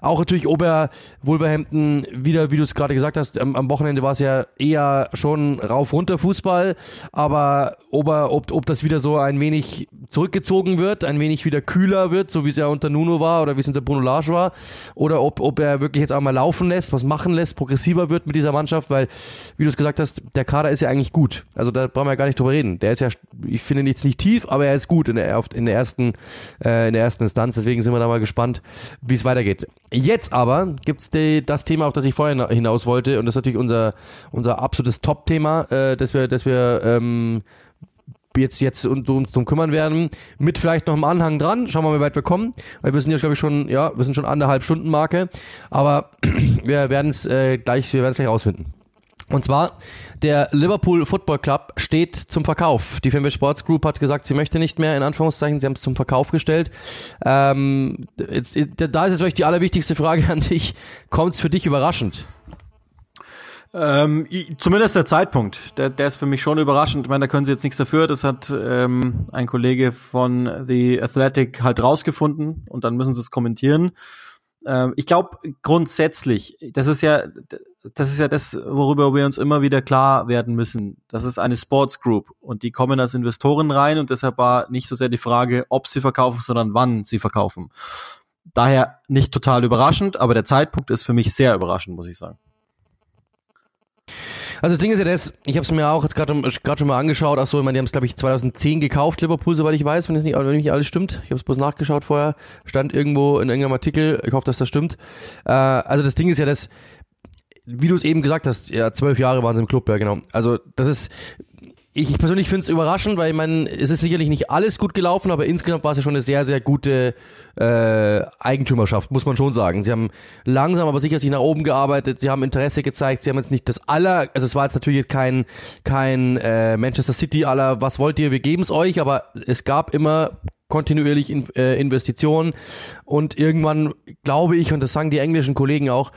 Auch natürlich Ober Wolverhampton wieder, wie du es gerade gesagt hast, am, am Wochenende war es ja eher schon rauf runter Fußball, aber Ober, ob, ob das wieder so ein wenig zurückgezogen wird, ein wenig wieder kühler wird, so wie es ja unter Nuno war oder wie es unter Bruno Lage war, oder ob, ob er wirklich jetzt auch mal laufen lässt, was machen lässt, progressiver wird mit dieser Mannschaft, weil, wie du es gesagt hast, der Kader ist ja eigentlich gut. Also da brauchen wir ja gar nicht drüber reden. Der ist ja, ich finde jetzt nicht tief, aber er ist gut in der, in der ersten, äh, in der ersten Instanz. Deswegen sind wir da mal gespannt, wie es weitergeht. Jetzt aber gibt's die, das Thema, auf das ich vorher hinaus wollte, und das ist natürlich unser, unser absolutes Top-Thema, äh, dass wir, dass wir ähm, jetzt jetzt uns drum kümmern werden, mit vielleicht noch einem Anhang dran. Schauen wir mal, wie weit wir kommen, weil wir sind ja glaube ich schon, ja, wir sind schon anderthalb Stunden Marke, aber wir werden es äh, gleich, wir werden es gleich rausfinden. Und zwar, der Liverpool Football Club steht zum Verkauf. Die Fanbase Sports Group hat gesagt, sie möchte nicht mehr, in Anführungszeichen, sie haben es zum Verkauf gestellt. Ähm, jetzt, da ist jetzt vielleicht die allerwichtigste Frage an dich. Kommt es für dich überraschend? Ähm, zumindest der Zeitpunkt, der, der ist für mich schon überraschend. Ich meine, da können sie jetzt nichts dafür. Das hat ähm, ein Kollege von The Athletic halt rausgefunden und dann müssen sie es kommentieren. Ähm, ich glaube grundsätzlich, das ist ja, das ist ja das, worüber wir uns immer wieder klar werden müssen. Das ist eine Sports Group und die kommen als Investoren rein und deshalb war nicht so sehr die Frage, ob sie verkaufen, sondern wann sie verkaufen. Daher nicht total überraschend, aber der Zeitpunkt ist für mich sehr überraschend, muss ich sagen. Also das Ding ist ja das, ich habe es mir auch jetzt gerade gerade schon mal angeschaut, ach so, ich meine, die haben es glaube ich 2010 gekauft, Liverpool, soweit ich weiß, wenn es nicht, nicht alles stimmt. Ich habe es bloß nachgeschaut vorher, stand irgendwo in irgendeinem Artikel, ich hoffe, dass das stimmt. Äh, also das Ding ist ja das, wie du es eben gesagt hast, ja, zwölf Jahre waren sie im Club, ja genau. Also das ist, ich, ich persönlich finde es überraschend, weil ich meine, es ist sicherlich nicht alles gut gelaufen, aber insgesamt war es ja schon eine sehr, sehr gute äh, Eigentümerschaft, muss man schon sagen. Sie haben langsam, aber sicher sich nach oben gearbeitet, sie haben Interesse gezeigt, sie haben jetzt nicht das aller, also es war jetzt natürlich kein, kein äh, Manchester City aller, was wollt ihr, wir geben es euch, aber es gab immer kontinuierlich in, äh, Investitionen und irgendwann glaube ich, und das sagen die englischen Kollegen auch,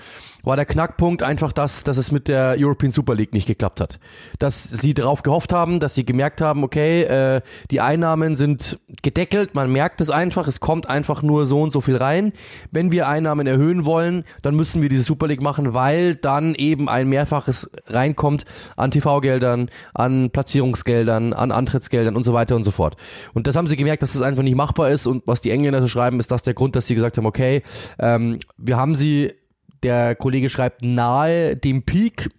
war der Knackpunkt einfach das, dass es mit der European Super League nicht geklappt hat. Dass sie darauf gehofft haben, dass sie gemerkt haben, okay, äh, die Einnahmen sind gedeckelt, man merkt es einfach, es kommt einfach nur so und so viel rein. Wenn wir Einnahmen erhöhen wollen, dann müssen wir diese Super League machen, weil dann eben ein Mehrfaches reinkommt an TV-Geldern, an Platzierungsgeldern, an Antrittsgeldern und so weiter und so fort. Und das haben sie gemerkt, dass das einfach nicht machbar ist und was die Engländer so schreiben, ist das der Grund, dass sie gesagt haben, okay, ähm, wir haben sie der Kollege schreibt nahe dem Peak.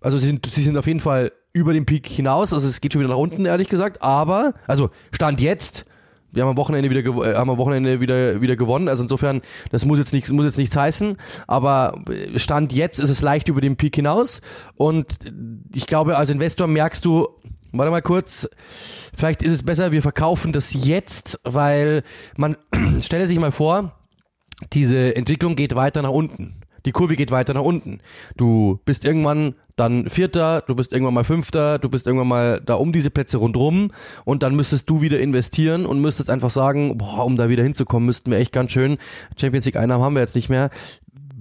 Also sie sind, sie sind auf jeden Fall über den Peak hinaus. Also es geht schon wieder nach unten, ehrlich gesagt. Aber, also Stand jetzt, wir haben am Wochenende wieder äh, haben am Wochenende wieder wieder gewonnen. Also insofern, das muss jetzt nichts muss jetzt nichts heißen, aber Stand jetzt ist es leicht über den Peak hinaus und ich glaube, als Investor merkst du, warte mal kurz, vielleicht ist es besser, wir verkaufen das jetzt, weil man stelle sich mal vor, diese Entwicklung geht weiter nach unten. Die Kurve geht weiter nach unten. Du bist irgendwann dann Vierter, du bist irgendwann mal Fünfter, du bist irgendwann mal da um diese Plätze rundrum und dann müsstest du wieder investieren und müsstest einfach sagen, boah, um da wieder hinzukommen, müssten wir echt ganz schön. Champions League Einnahmen haben wir jetzt nicht mehr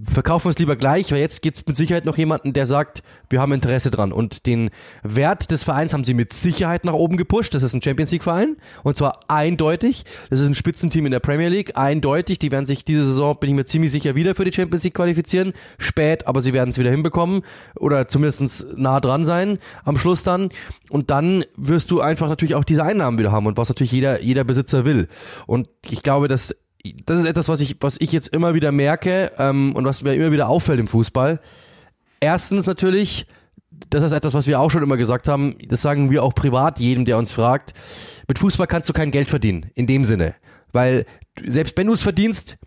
verkaufen wir es lieber gleich, weil jetzt gibt es mit Sicherheit noch jemanden, der sagt, wir haben Interesse dran. Und den Wert des Vereins haben sie mit Sicherheit nach oben gepusht. Das ist ein Champions League-Verein. Und zwar eindeutig. Das ist ein Spitzenteam in der Premier League. Eindeutig. Die werden sich diese Saison, bin ich mir ziemlich sicher, wieder für die Champions League qualifizieren. Spät, aber sie werden es wieder hinbekommen. Oder zumindest nah dran sein am Schluss dann. Und dann wirst du einfach natürlich auch diese Einnahmen wieder haben. Und was natürlich jeder, jeder Besitzer will. Und ich glaube, dass das ist etwas, was ich, was ich jetzt immer wieder merke ähm, und was mir immer wieder auffällt im Fußball. Erstens natürlich, das ist etwas, was wir auch schon immer gesagt haben, das sagen wir auch privat jedem, der uns fragt. Mit Fußball kannst du kein Geld verdienen, in dem Sinne. Weil selbst wenn du es verdienst,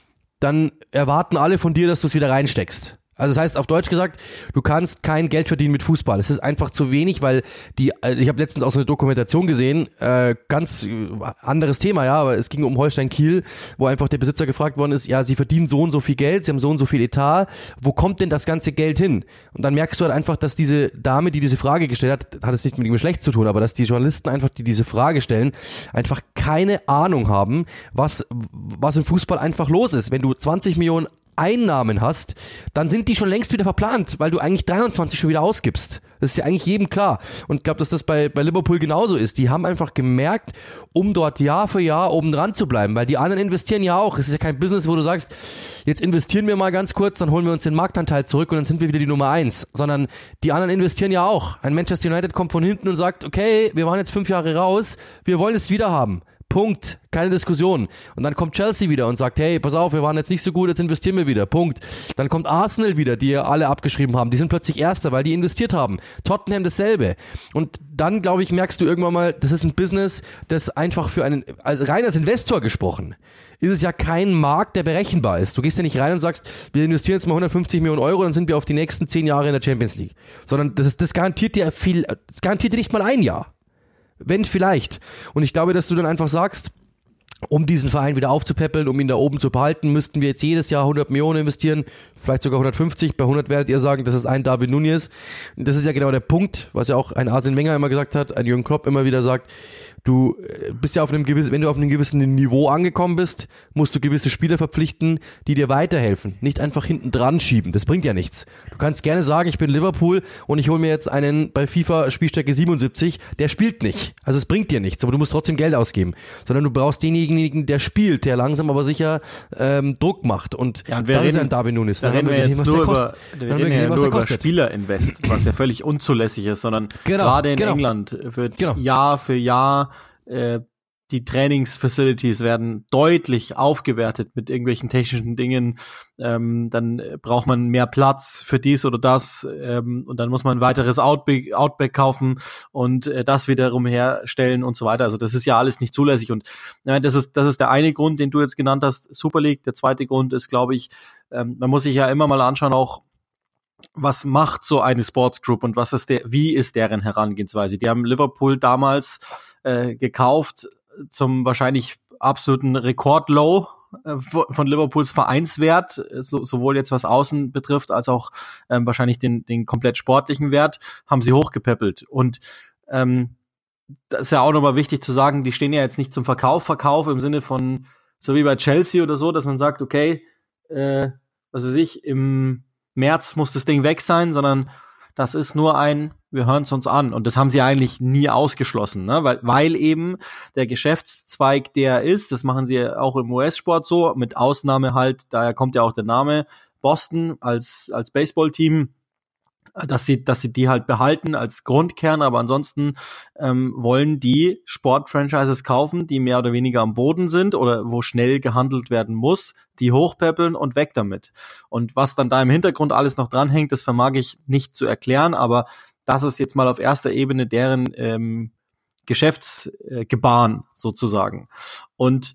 dann erwarten alle von dir, dass du es wieder reinsteckst. Also das heißt auf Deutsch gesagt, du kannst kein Geld verdienen mit Fußball. Es ist einfach zu wenig, weil die, äh, ich habe letztens auch so eine Dokumentation gesehen, äh, ganz äh, anderes Thema, ja, aber es ging um Holstein Kiel, wo einfach der Besitzer gefragt worden ist, ja, sie verdienen so und so viel Geld, sie haben so und so viel Etat, wo kommt denn das ganze Geld hin? Und dann merkst du halt einfach, dass diese Dame, die diese Frage gestellt hat, hat es nicht mit dem Geschlecht zu tun, aber dass die Journalisten einfach, die diese Frage stellen, einfach keine Ahnung haben, was, was im Fußball einfach los ist. Wenn du 20 Millionen Einnahmen hast, dann sind die schon längst wieder verplant, weil du eigentlich 23 schon wieder ausgibst. Das ist ja eigentlich jedem klar. Und ich glaube, dass das bei, bei Liverpool genauso ist. Die haben einfach gemerkt, um dort Jahr für Jahr oben dran zu bleiben, weil die anderen investieren ja auch. Es ist ja kein Business, wo du sagst, jetzt investieren wir mal ganz kurz, dann holen wir uns den Marktanteil zurück und dann sind wir wieder die Nummer eins. Sondern die anderen investieren ja auch. Ein Manchester United kommt von hinten und sagt, okay, wir waren jetzt fünf Jahre raus, wir wollen es wieder haben. Punkt. Keine Diskussion. Und dann kommt Chelsea wieder und sagt, hey, pass auf, wir waren jetzt nicht so gut, jetzt investieren wir wieder. Punkt. Dann kommt Arsenal wieder, die alle abgeschrieben haben. Die sind plötzlich Erster, weil die investiert haben. Tottenham dasselbe. Und dann, glaube ich, merkst du irgendwann mal, das ist ein Business, das einfach für einen, also rein als Investor gesprochen, ist es ja kein Markt, der berechenbar ist. Du gehst ja nicht rein und sagst, wir investieren jetzt mal 150 Millionen Euro, dann sind wir auf die nächsten zehn Jahre in der Champions League. Sondern das, ist, das garantiert dir viel, das garantiert dir nicht mal ein Jahr. Wenn vielleicht. Und ich glaube, dass du dann einfach sagst, um diesen Verein wieder aufzupäppeln, um ihn da oben zu behalten, müssten wir jetzt jedes Jahr 100 Millionen investieren, vielleicht sogar 150. Bei 100 werdet ihr sagen, das ist ein David Nunez. Das ist ja genau der Punkt, was ja auch ein Arsene Wenger immer gesagt hat, ein Jürgen Klopp immer wieder sagt du äh, bist ja auf einem gewissen, wenn du auf einem gewissen Niveau angekommen bist, musst du gewisse Spieler verpflichten, die dir weiterhelfen. Nicht einfach hinten dran schieben. Das bringt ja nichts. Du kannst gerne sagen, ich bin Liverpool und ich hole mir jetzt einen bei FIFA Spielstärke 77, der spielt nicht. Also es bringt dir nichts, aber du musst trotzdem Geld ausgeben. Sondern du brauchst denjenigen, der spielt, der langsam aber sicher ähm, Druck macht. Und, ja, und wir das reden, ist ein Darwin Nunes. Da reden wir jetzt gesehen, nur über, wir reden ja nur über Spielerinvest, was ja völlig unzulässig ist, sondern genau, gerade in genau. England wird genau. Jahr für Jahr äh, die Trainingsfacilities werden deutlich aufgewertet mit irgendwelchen technischen Dingen. Ähm, dann braucht man mehr Platz für dies oder das ähm, und dann muss man ein weiteres Outback, Outback kaufen und äh, das wiederum herstellen und so weiter. Also das ist ja alles nicht zulässig und äh, das ist das ist der eine Grund, den du jetzt genannt hast, Super League. Der zweite Grund ist, glaube ich, ähm, man muss sich ja immer mal anschauen, auch was macht so eine Sports Group und was ist der, wie ist deren Herangehensweise? Die haben Liverpool damals äh, gekauft zum wahrscheinlich absoluten Rekordlow äh, von Liverpools Vereinswert, so, sowohl jetzt was Außen betrifft, als auch ähm, wahrscheinlich den, den komplett sportlichen Wert, haben sie hochgepäppelt. Und ähm, das ist ja auch nochmal wichtig zu sagen, die stehen ja jetzt nicht zum Verkauf, Verkauf im Sinne von, so wie bei Chelsea oder so, dass man sagt, okay, äh, was weiß ich, im März muss das Ding weg sein, sondern das ist nur ein, wir hören es uns an. Und das haben sie eigentlich nie ausgeschlossen, ne? weil, weil eben der Geschäftszweig der ist, das machen sie auch im US-Sport so, mit Ausnahme halt, daher kommt ja auch der Name, Boston als, als Baseballteam dass sie, dass sie die halt behalten als Grundkern, aber ansonsten ähm, wollen die Sportfranchises kaufen, die mehr oder weniger am Boden sind oder wo schnell gehandelt werden muss, die hochpäppeln und weg damit. Und was dann da im Hintergrund alles noch dranhängt, das vermag ich nicht zu erklären, aber das ist jetzt mal auf erster Ebene deren ähm, Geschäftsgebaren sozusagen. Und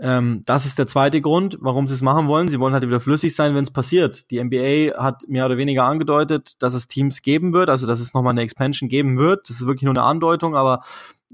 ähm, das ist der zweite Grund, warum sie es machen wollen. Sie wollen halt wieder flüssig sein, wenn es passiert. Die NBA hat mehr oder weniger angedeutet, dass es Teams geben wird, also dass es nochmal eine Expansion geben wird. Das ist wirklich nur eine Andeutung, aber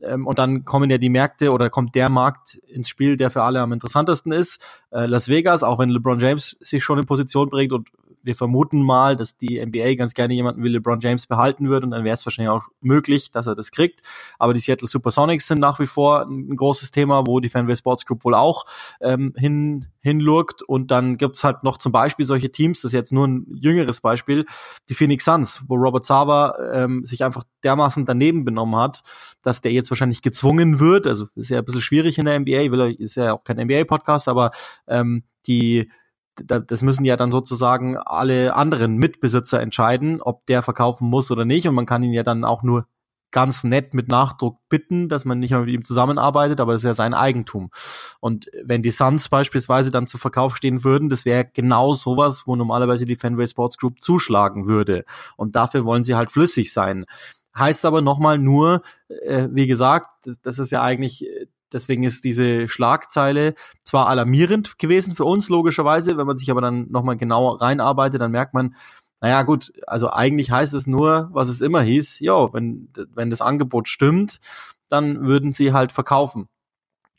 ähm, und dann kommen ja die Märkte oder kommt der Markt ins Spiel, der für alle am interessantesten ist. Äh, Las Vegas, auch wenn LeBron James sich schon in Position bringt und wir vermuten mal, dass die NBA ganz gerne jemanden wie LeBron James behalten wird und dann wäre es wahrscheinlich auch möglich, dass er das kriegt. Aber die Seattle Supersonics sind nach wie vor ein großes Thema, wo die Fanway Sports Group wohl auch ähm, hin hinlurkt. Und dann gibt's halt noch zum Beispiel solche Teams, das ist jetzt nur ein jüngeres Beispiel, die Phoenix Suns, wo Robert Sava ähm, sich einfach dermaßen daneben benommen hat, dass der jetzt wahrscheinlich gezwungen wird, also ist ja ein bisschen schwierig in der NBA, will ist ja auch kein NBA-Podcast, aber ähm, die das müssen ja dann sozusagen alle anderen Mitbesitzer entscheiden, ob der verkaufen muss oder nicht. Und man kann ihn ja dann auch nur ganz nett mit Nachdruck bitten, dass man nicht mehr mit ihm zusammenarbeitet, aber das ist ja sein Eigentum. Und wenn die Suns beispielsweise dann zu Verkauf stehen würden, das wäre genau sowas, wo normalerweise die Fanway Sports Group zuschlagen würde. Und dafür wollen sie halt flüssig sein. Heißt aber nochmal nur, äh, wie gesagt, das, das ist ja eigentlich Deswegen ist diese Schlagzeile zwar alarmierend gewesen für uns, logischerweise, wenn man sich aber dann nochmal genauer reinarbeitet, dann merkt man, naja gut, also eigentlich heißt es nur, was es immer hieß, ja, wenn, wenn das Angebot stimmt, dann würden sie halt verkaufen.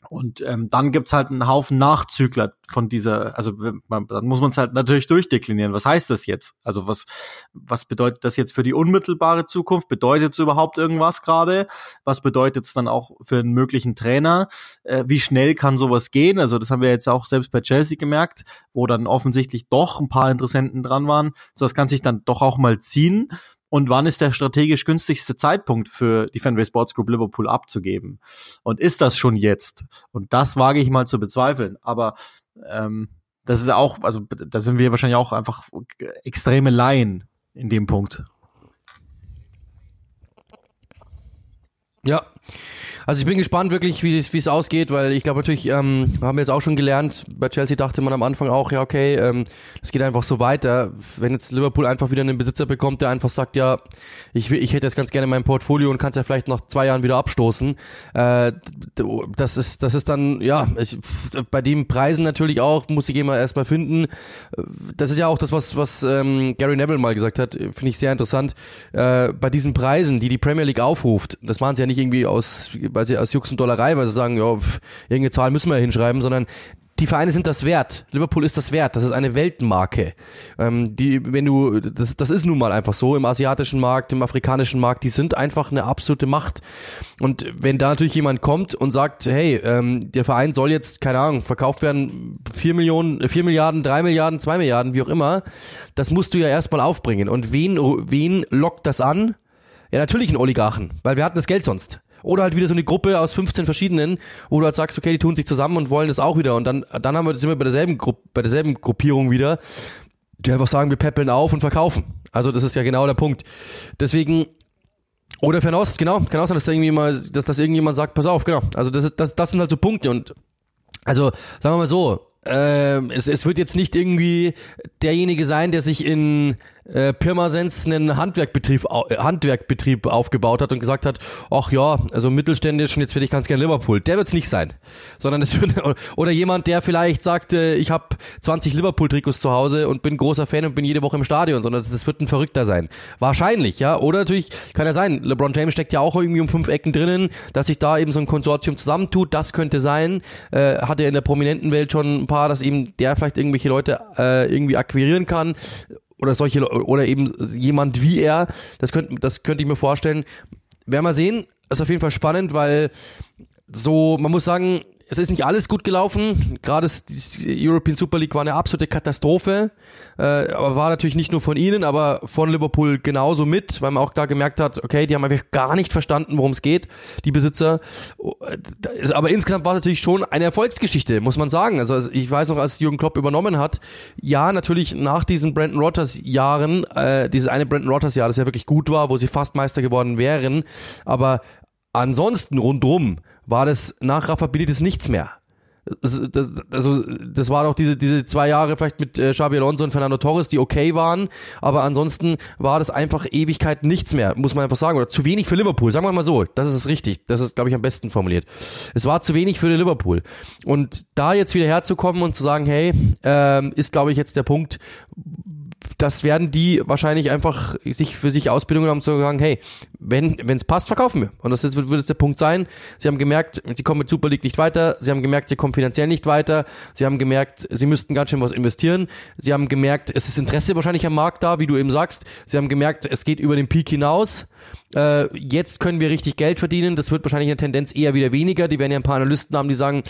Und ähm, dann gibt's halt einen Haufen Nachzügler von dieser, also man, dann muss man es halt natürlich durchdeklinieren. Was heißt das jetzt? Also was, was bedeutet das jetzt für die unmittelbare Zukunft? Bedeutet es überhaupt irgendwas gerade? Was bedeutet es dann auch für einen möglichen Trainer? Äh, wie schnell kann sowas gehen? Also das haben wir jetzt auch selbst bei Chelsea gemerkt, wo dann offensichtlich doch ein paar Interessenten dran waren. So das kann sich dann doch auch mal ziehen und wann ist der strategisch günstigste Zeitpunkt für die Fanway Sports Group Liverpool abzugeben? Und ist das schon jetzt? Und das wage ich mal zu bezweifeln. Aber ähm, das ist auch, also da sind wir wahrscheinlich auch einfach extreme Laien in dem Punkt. Ja, also ich bin gespannt wirklich, wie es wie es ausgeht, weil ich glaube natürlich, ähm, haben wir jetzt auch schon gelernt, bei Chelsea dachte man am Anfang auch, ja okay, ähm, es geht einfach so weiter. Wenn jetzt Liverpool einfach wieder einen Besitzer bekommt, der einfach sagt, ja, ich, ich hätte das ganz gerne in meinem Portfolio und kann es ja vielleicht nach zwei Jahren wieder abstoßen, äh, das ist das ist dann, ja, ich, bei den Preisen natürlich auch, muss ich immer erstmal finden. Das ist ja auch das, was, was ähm, Gary Neville mal gesagt hat, finde ich sehr interessant. Äh, bei diesen Preisen, die die Premier League aufruft, das machen sie ja nicht irgendwie aus weil sie aus Jux und Dollerei, weil sie sagen, ja, irgendeine Zahl müssen wir ja hinschreiben, sondern die Vereine sind das wert. Liverpool ist das wert. Das ist eine Weltmarke. Ähm, die, wenn du, das, das ist nun mal einfach so im asiatischen Markt, im afrikanischen Markt. Die sind einfach eine absolute Macht. Und wenn da natürlich jemand kommt und sagt, hey, ähm, der Verein soll jetzt keine Ahnung verkauft werden, vier Millionen, vier Milliarden, drei Milliarden, zwei Milliarden, wie auch immer, das musst du ja erstmal aufbringen. Und wen, wen lockt das an? Ja, natürlich einen Oligarchen, weil wir hatten das Geld sonst. Oder halt wieder so eine Gruppe aus 15 verschiedenen, wo du halt sagst, okay, die tun sich zusammen und wollen das auch wieder. Und dann, dann haben wir, sind wir bei derselben Gruppe, bei derselben Gruppierung wieder, die einfach sagen, wir peppeln auf und verkaufen. Also das ist ja genau der Punkt. Deswegen, oder Fernost, genau, kann auch sein, dass da irgendwie mal, dass, dass irgendjemand sagt, pass auf, genau. Also das ist, das, das sind halt so Punkte und, also, sagen wir mal so, ähm, es, es wird jetzt nicht irgendwie derjenige sein, der sich in äh, Pirmasens einen Handwerkbetrieb, äh, Handwerkbetrieb aufgebaut hat und gesagt hat, ach ja, also mittelständisch und jetzt will ich ganz gerne Liverpool. Der wird's nicht sein. Sondern es wird, oder jemand, der vielleicht sagt, äh, ich habe 20 Liverpool-Trikots zu Hause und bin großer Fan und bin jede Woche im Stadion, sondern das wird ein Verrückter sein. Wahrscheinlich, ja. Oder natürlich, kann ja sein, LeBron James steckt ja auch irgendwie um fünf Ecken drinnen, dass sich da eben so ein Konsortium zusammentut, das könnte sein. Äh, hat er in der prominenten Welt schon ein paar, dass eben der vielleicht irgendwelche Leute äh, irgendwie akquirieren kann oder solche oder eben jemand wie er, das könnte das könnte ich mir vorstellen. Werden wir sehen, ist auf jeden Fall spannend, weil so, man muss sagen, es ist nicht alles gut gelaufen. Gerade die European Super League war eine absolute Katastrophe. Äh, aber war natürlich nicht nur von ihnen, aber von Liverpool genauso mit, weil man auch da gemerkt hat, okay, die haben einfach gar nicht verstanden, worum es geht, die Besitzer. Äh, aber insgesamt war es natürlich schon eine Erfolgsgeschichte, muss man sagen. Also ich weiß noch, als Jürgen Klopp übernommen hat, ja, natürlich nach diesen Brandon Rogers Jahren, äh, dieses eine Brandon Rogers Jahr, das ja wirklich gut war, wo sie fast Meister geworden wären, aber ansonsten rundrum war das nach Rafa Benitez nichts mehr. Das, das, also das war doch diese diese zwei Jahre vielleicht mit äh, Xabi Alonso und Fernando Torres, die okay waren, aber ansonsten war das einfach Ewigkeit nichts mehr, muss man einfach sagen, oder zu wenig für Liverpool. Sagen wir mal so, das ist richtig, das ist glaube ich am besten formuliert. Es war zu wenig für Liverpool und da jetzt wieder herzukommen und zu sagen, hey, ähm, ist glaube ich jetzt der Punkt, das werden die wahrscheinlich einfach sich für sich Ausbildung haben zu sagen, hey, wenn es passt, verkaufen wir. Und das ist, wird jetzt der Punkt sein. Sie haben gemerkt, sie kommen mit Super League nicht weiter. Sie haben gemerkt, sie kommen finanziell nicht weiter. Sie haben gemerkt, sie müssten ganz schön was investieren. Sie haben gemerkt, es ist Interesse wahrscheinlich am Markt da, wie du eben sagst. Sie haben gemerkt, es geht über den Peak hinaus äh, jetzt können wir richtig Geld verdienen. Das wird wahrscheinlich eine Tendenz eher wieder weniger. Die werden ja ein paar Analysten haben, die sagen,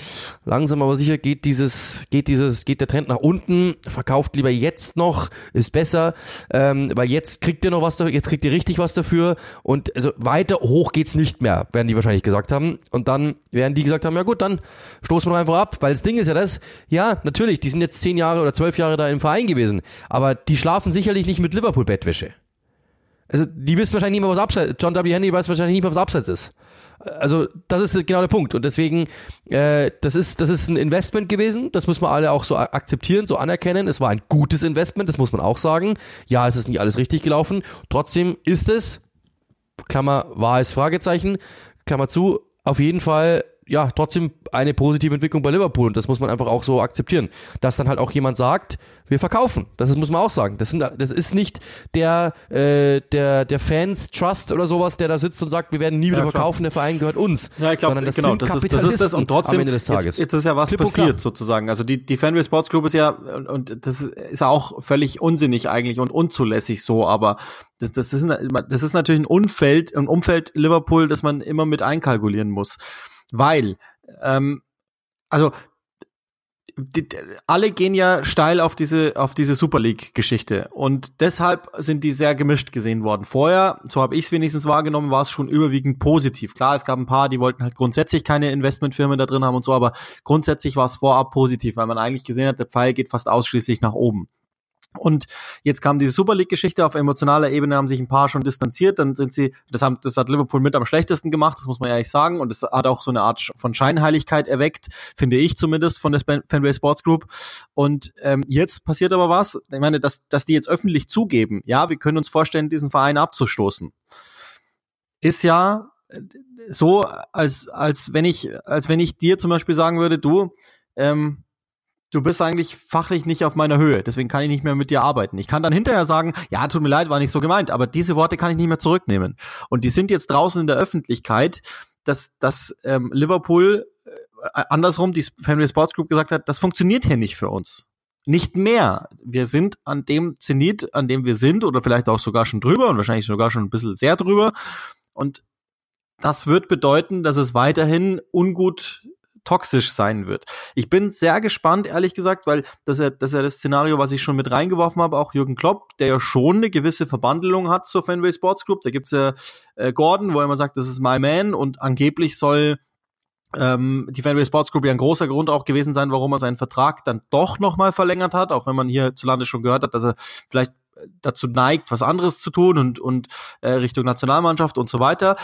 langsam aber sicher geht dieses, geht dieses, geht der Trend nach unten. Verkauft lieber jetzt noch, ist besser, ähm, weil jetzt kriegt ihr noch was dafür, jetzt kriegt ihr richtig was dafür und also weiter hoch geht's nicht mehr, werden die wahrscheinlich gesagt haben. Und dann werden die gesagt haben, ja gut, dann stoßen wir einfach ab, weil das Ding ist ja das, ja, natürlich, die sind jetzt zehn Jahre oder zwölf Jahre da im Verein gewesen, aber die schlafen sicherlich nicht mit Liverpool-Bettwäsche. Also die wissen wahrscheinlich nicht mehr, was Abseits John W. Henry weiß wahrscheinlich nicht mehr, was Abseits ist. Also das ist genau der Punkt. Und deswegen, äh, das ist das ist ein Investment gewesen. Das muss man alle auch so akzeptieren, so anerkennen. Es war ein gutes Investment, das muss man auch sagen. Ja, es ist nicht alles richtig gelaufen. Trotzdem ist es, Klammer, war es Fragezeichen, Klammer zu, auf jeden Fall ja, trotzdem eine positive Entwicklung bei Liverpool und das muss man einfach auch so akzeptieren. Dass dann halt auch jemand sagt, wir verkaufen. Das muss man auch sagen. Das, sind, das ist nicht der, äh, der, der Fans Trust oder sowas, der da sitzt und sagt, wir werden nie wieder ja, verkaufen, der Verein gehört uns. Ja, ich glaube, das genau, das ist, das ist das und trotzdem am Ende des Tages. Jetzt, jetzt ist ja was Klipp passiert sozusagen. Also die, die Fanway Sports Club ist ja, und, und das ist auch völlig unsinnig eigentlich und unzulässig so, aber das, das, ist, das ist natürlich ein Umfeld, ein Umfeld Liverpool, das man immer mit einkalkulieren muss weil, ähm, also die, alle gehen ja steil auf diese auf diese Super League Geschichte und deshalb sind die sehr gemischt gesehen worden. Vorher, so habe ich es wenigstens wahrgenommen, war es schon überwiegend positiv. Klar, es gab ein paar, die wollten halt grundsätzlich keine Investmentfirmen da drin haben und so, aber grundsätzlich war es vorab positiv, weil man eigentlich gesehen hat, der Pfeil geht fast ausschließlich nach oben. Und jetzt kam diese Super League-Geschichte auf emotionaler Ebene, haben sich ein paar schon distanziert, dann sind sie, das, haben, das hat Liverpool mit am schlechtesten gemacht, das muss man ehrlich sagen, und es hat auch so eine Art von Scheinheiligkeit erweckt, finde ich zumindest von der Fanway Sports Group. Und ähm, jetzt passiert aber was, ich meine, dass, dass die jetzt öffentlich zugeben, ja, wir können uns vorstellen, diesen Verein abzustoßen, ist ja so, als, als wenn ich, als wenn ich dir zum Beispiel sagen würde, du, ähm, du bist eigentlich fachlich nicht auf meiner Höhe, deswegen kann ich nicht mehr mit dir arbeiten. Ich kann dann hinterher sagen, ja, tut mir leid, war nicht so gemeint, aber diese Worte kann ich nicht mehr zurücknehmen. Und die sind jetzt draußen in der Öffentlichkeit, dass, dass ähm, Liverpool äh, andersrum, die Family Sports Group gesagt hat, das funktioniert hier nicht für uns. Nicht mehr. Wir sind an dem Zenit, an dem wir sind, oder vielleicht auch sogar schon drüber und wahrscheinlich sogar schon ein bisschen sehr drüber. Und das wird bedeuten, dass es weiterhin ungut toxisch sein wird. Ich bin sehr gespannt, ehrlich gesagt, weil das ist ja das, ist ja das Szenario, was ich schon mit reingeworfen habe, auch Jürgen Klopp, der ja schon eine gewisse Verbandelung hat zur Fanway Sports Club. Da gibt's ja äh, Gordon, wo er immer sagt, das ist my man und angeblich soll ähm, die Fanway Sports Group ja ein großer Grund auch gewesen sein, warum er seinen Vertrag dann doch nochmal verlängert hat, auch wenn man hier zu Lande schon gehört hat, dass er vielleicht dazu neigt, was anderes zu tun und, und äh, Richtung Nationalmannschaft und so weiter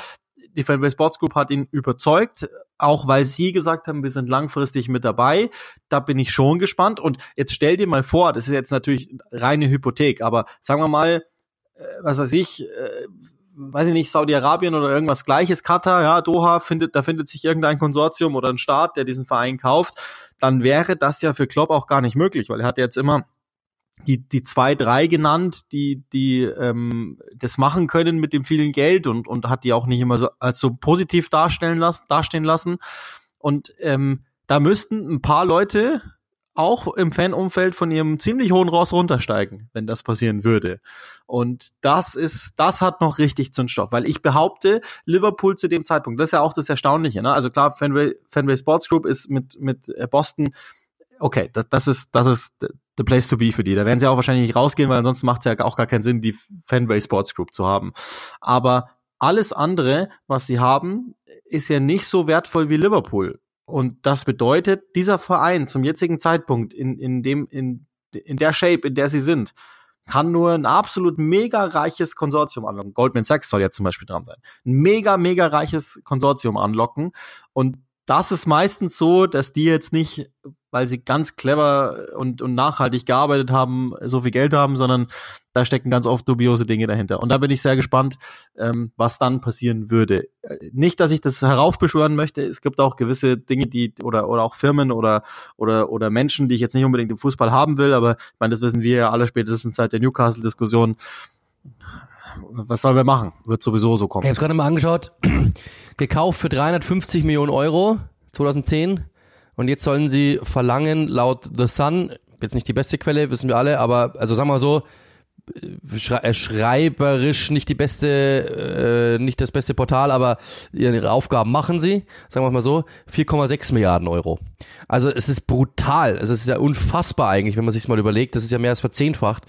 die Fanway Sports Group hat ihn überzeugt, auch weil sie gesagt haben, wir sind langfristig mit dabei. Da bin ich schon gespannt. Und jetzt stell dir mal vor, das ist jetzt natürlich reine Hypothek, aber sagen wir mal, äh, was weiß ich, äh, weiß ich nicht, Saudi-Arabien oder irgendwas gleiches, Katar, ja, Doha, findet, da findet sich irgendein Konsortium oder ein Staat, der diesen Verein kauft, dann wäre das ja für Klopp auch gar nicht möglich, weil er hat jetzt immer die, die zwei, drei genannt, die, die ähm, das machen können mit dem vielen Geld und, und hat die auch nicht immer so als so positiv darstellen lassen, dastehen lassen. Und ähm, da müssten ein paar Leute auch im Fanumfeld von ihrem ziemlich hohen Ross runtersteigen, wenn das passieren würde. Und das ist, das hat noch richtig Zündstoff, weil ich behaupte, Liverpool zu dem Zeitpunkt, das ist ja auch das Erstaunliche, ne? Also klar, Fenway, Fenway Sports Group ist mit, mit äh, Boston, okay, das, das ist, das ist the place to be für die. Da werden sie auch wahrscheinlich nicht rausgehen, weil ansonsten macht es ja auch gar keinen Sinn, die Fenway Sports Group zu haben. Aber alles andere, was sie haben, ist ja nicht so wertvoll wie Liverpool. Und das bedeutet, dieser Verein zum jetzigen Zeitpunkt in, in dem, in, in der Shape, in der sie sind, kann nur ein absolut mega reiches Konsortium anlocken. Goldman Sachs soll jetzt zum Beispiel dran sein. Ein mega, mega reiches Konsortium anlocken. Und das ist meistens so, dass die jetzt nicht, weil sie ganz clever und, und nachhaltig gearbeitet haben, so viel Geld haben, sondern da stecken ganz oft dubiose Dinge dahinter. Und da bin ich sehr gespannt, ähm, was dann passieren würde. Äh, nicht, dass ich das heraufbeschwören möchte. Es gibt auch gewisse Dinge, die oder oder auch Firmen oder oder oder Menschen, die ich jetzt nicht unbedingt im Fußball haben will, aber ich meine, das wissen wir ja alle spätestens seit der Newcastle-Diskussion was sollen wir machen? Wird sowieso so kommen. Ich habe gerade mal angeschaut. Gekauft für 350 Millionen Euro 2010. Und jetzt sollen sie verlangen, laut The Sun, jetzt nicht die beste Quelle, wissen wir alle, aber also sagen wir mal so, schreiberisch nicht die beste, äh, nicht das beste Portal, aber ihre Aufgaben machen sie, sagen wir mal so, 4,6 Milliarden Euro. Also es ist brutal, es ist ja unfassbar eigentlich, wenn man sich mal überlegt, das ist ja mehr als verzehnfacht,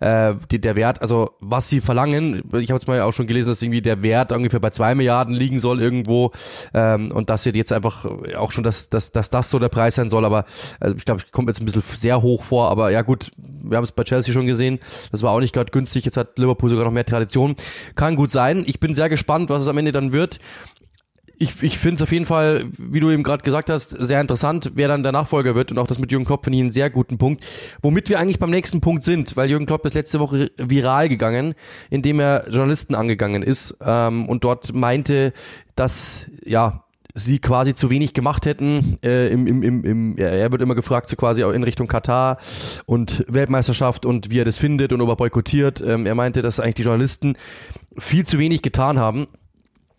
äh, die, der Wert, also was sie verlangen, ich habe jetzt mal auch schon gelesen, dass irgendwie der Wert ungefähr bei zwei Milliarden liegen soll irgendwo ähm, und dass jetzt einfach auch schon, dass, dass, dass das so der Preis sein soll, aber also ich glaube, ich komme jetzt ein bisschen sehr hoch vor, aber ja gut, wir haben es bei Chelsea schon gesehen, das war auch nicht gerade günstig. Jetzt hat Liverpool sogar noch mehr Tradition. Kann gut sein. Ich bin sehr gespannt, was es am Ende dann wird. Ich, ich finde es auf jeden Fall, wie du eben gerade gesagt hast, sehr interessant, wer dann der Nachfolger wird und auch das mit Jürgen Klopp finde ich einen sehr guten Punkt. Womit wir eigentlich beim nächsten Punkt sind, weil Jürgen Klopp ist letzte Woche viral gegangen, indem er Journalisten angegangen ist ähm, und dort meinte, dass ja sie quasi zu wenig gemacht hätten. Äh, im, im, im, im, er wird immer gefragt, so quasi auch in Richtung Katar und Weltmeisterschaft und wie er das findet und ob er boykottiert. Ähm, er meinte, dass eigentlich die Journalisten viel zu wenig getan haben.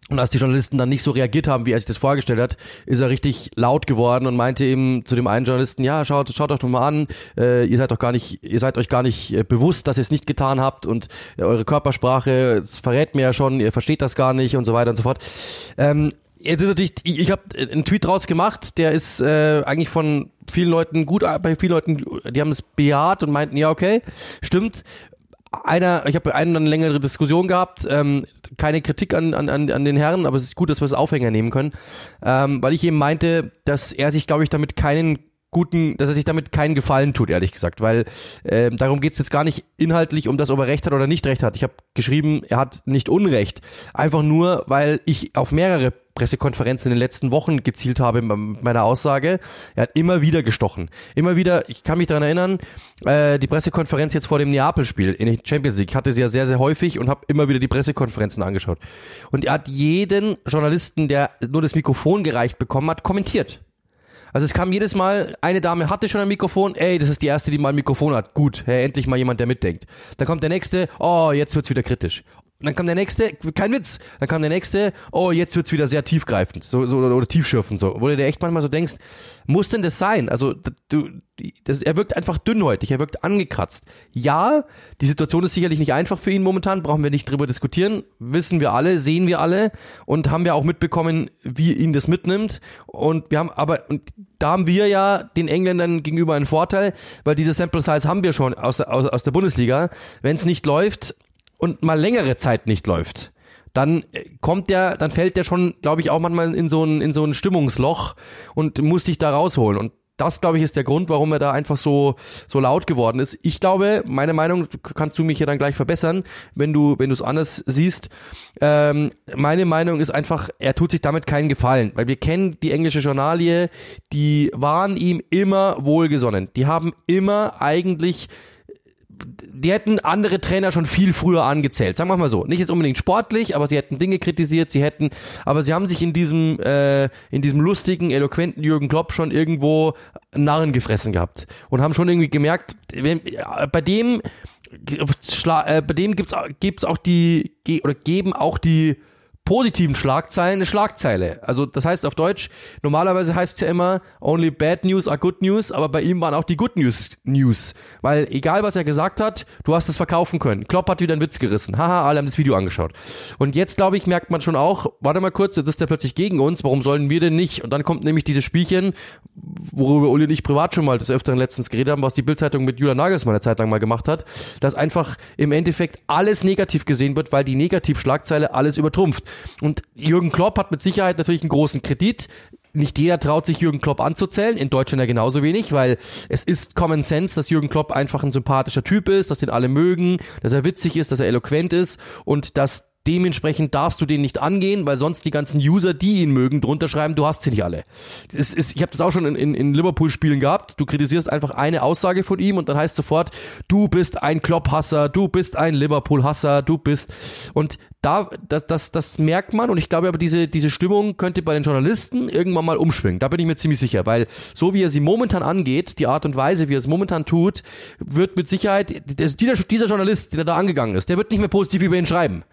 Und als die Journalisten dann nicht so reagiert haben, wie er sich das vorgestellt hat, ist er richtig laut geworden und meinte eben zu dem einen Journalisten, ja, schaut, schaut euch doch mal an, äh, ihr seid doch gar nicht, ihr seid euch gar nicht äh, bewusst, dass ihr es nicht getan habt und äh, eure Körpersprache verrät mir ja schon, ihr versteht das gar nicht und so weiter und so fort. Ähm, Jetzt ist natürlich, ich, ich habe einen Tweet draus gemacht, der ist äh, eigentlich von vielen Leuten gut, bei vielen Leuten, die haben es bejaht und meinten, ja, okay, stimmt. Einer, ich habe einen eine längere Diskussion gehabt, ähm, keine Kritik an, an, an den Herren, aber es ist gut, dass wir es Aufhänger nehmen können, ähm, weil ich eben meinte, dass er sich, glaube ich, damit keinen guten, dass er sich damit keinen Gefallen tut, ehrlich gesagt, weil äh, darum geht's jetzt gar nicht inhaltlich um das, ob er recht hat oder nicht recht hat. Ich habe geschrieben, er hat nicht Unrecht. Einfach nur, weil ich auf mehrere Pressekonferenzen in den letzten Wochen gezielt habe mit meiner Aussage. Er hat immer wieder gestochen. Immer wieder, ich kann mich daran erinnern, äh, die Pressekonferenz jetzt vor dem Neapel-Spiel in der Champions League hatte sie ja sehr, sehr häufig und habe immer wieder die Pressekonferenzen angeschaut. Und er hat jeden Journalisten, der nur das Mikrofon gereicht bekommen hat, kommentiert. Also es kam jedes Mal, eine Dame hatte schon ein Mikrofon, ey, das ist die erste, die mal ein Mikrofon hat. Gut, hey, endlich mal jemand, der mitdenkt. Dann kommt der nächste, oh, jetzt wird's wieder kritisch. Und dann kam der nächste, kein Witz, dann kam der nächste, oh, jetzt wird's wieder sehr tiefgreifend, so, so oder, oder tiefschürfend, so, wo du dir echt manchmal so denkst, muss denn das sein? Also, du, das, er wirkt einfach dünnhäutig, er wirkt angekratzt. Ja, die Situation ist sicherlich nicht einfach für ihn momentan, brauchen wir nicht drüber diskutieren, wissen wir alle, sehen wir alle und haben wir auch mitbekommen, wie ihn das mitnimmt. Und wir haben aber, und da haben wir ja den Engländern gegenüber einen Vorteil, weil diese Sample Size haben wir schon aus der, aus, aus der Bundesliga. Wenn es nicht läuft, und mal längere Zeit nicht läuft, dann äh, kommt der, dann fällt der schon, glaube ich, auch manchmal in so ein, in so ein Stimmungsloch und muss sich da rausholen. Und das, glaube ich, ist der Grund, warum er da einfach so, so laut geworden ist. Ich glaube, meine Meinung, kannst du mich hier dann gleich verbessern, wenn du, wenn du es anders siehst. Ähm, meine Meinung ist einfach, er tut sich damit keinen Gefallen, weil wir kennen die englische Journalie, die waren ihm immer wohlgesonnen. Die haben immer eigentlich die hätten andere Trainer schon viel früher angezählt. Sagen wir mal so. Nicht jetzt unbedingt sportlich, aber sie hätten Dinge kritisiert, sie hätten, aber sie haben sich in diesem, äh, in diesem lustigen, eloquenten Jürgen Klopp schon irgendwo Narren gefressen gehabt. Und haben schon irgendwie gemerkt, wenn, bei dem, äh, bei dem gibt's, gibt's auch die, oder geben auch die positiven Schlagzeilen eine Schlagzeile. Also das heißt auf Deutsch, normalerweise heißt es ja immer, only bad news are good news, aber bei ihm waren auch die good news News. Weil egal was er gesagt hat, du hast es verkaufen können. Klopp hat wieder einen Witz gerissen. Haha, alle haben das Video angeschaut. Und jetzt, glaube ich, merkt man schon auch, warte mal kurz, jetzt ist der plötzlich gegen uns, warum sollen wir denn nicht? Und dann kommt nämlich dieses Spielchen, worüber Uli und ich privat schon mal des Öfteren letztens geredet haben, was die Bildzeitung mit Julian Nagelsmann eine Zeit lang mal gemacht hat, dass einfach im Endeffekt alles negativ gesehen wird, weil die Negativschlagzeile alles übertrumpft. Und Jürgen Klopp hat mit Sicherheit natürlich einen großen Kredit. Nicht jeder traut sich Jürgen Klopp anzuzählen, in Deutschland ja genauso wenig, weil es ist Common Sense, dass Jürgen Klopp einfach ein sympathischer Typ ist, dass den alle mögen, dass er witzig ist, dass er eloquent ist und dass Dementsprechend darfst du den nicht angehen, weil sonst die ganzen User, die ihn mögen, drunter schreiben, du hast sie nicht alle. Es ist, ich habe das auch schon in, in, in Liverpool-Spielen gehabt. Du kritisierst einfach eine Aussage von ihm und dann heißt sofort, du bist ein Klopp-Hasser, du bist ein Liverpool-Hasser, du bist. Und da, das, das, das merkt man und ich glaube aber, diese, diese Stimmung könnte bei den Journalisten irgendwann mal umschwingen. Da bin ich mir ziemlich sicher, weil so wie er sie momentan angeht, die Art und Weise, wie er es momentan tut, wird mit Sicherheit, dieser, dieser Journalist, der da angegangen ist, der wird nicht mehr positiv über ihn schreiben.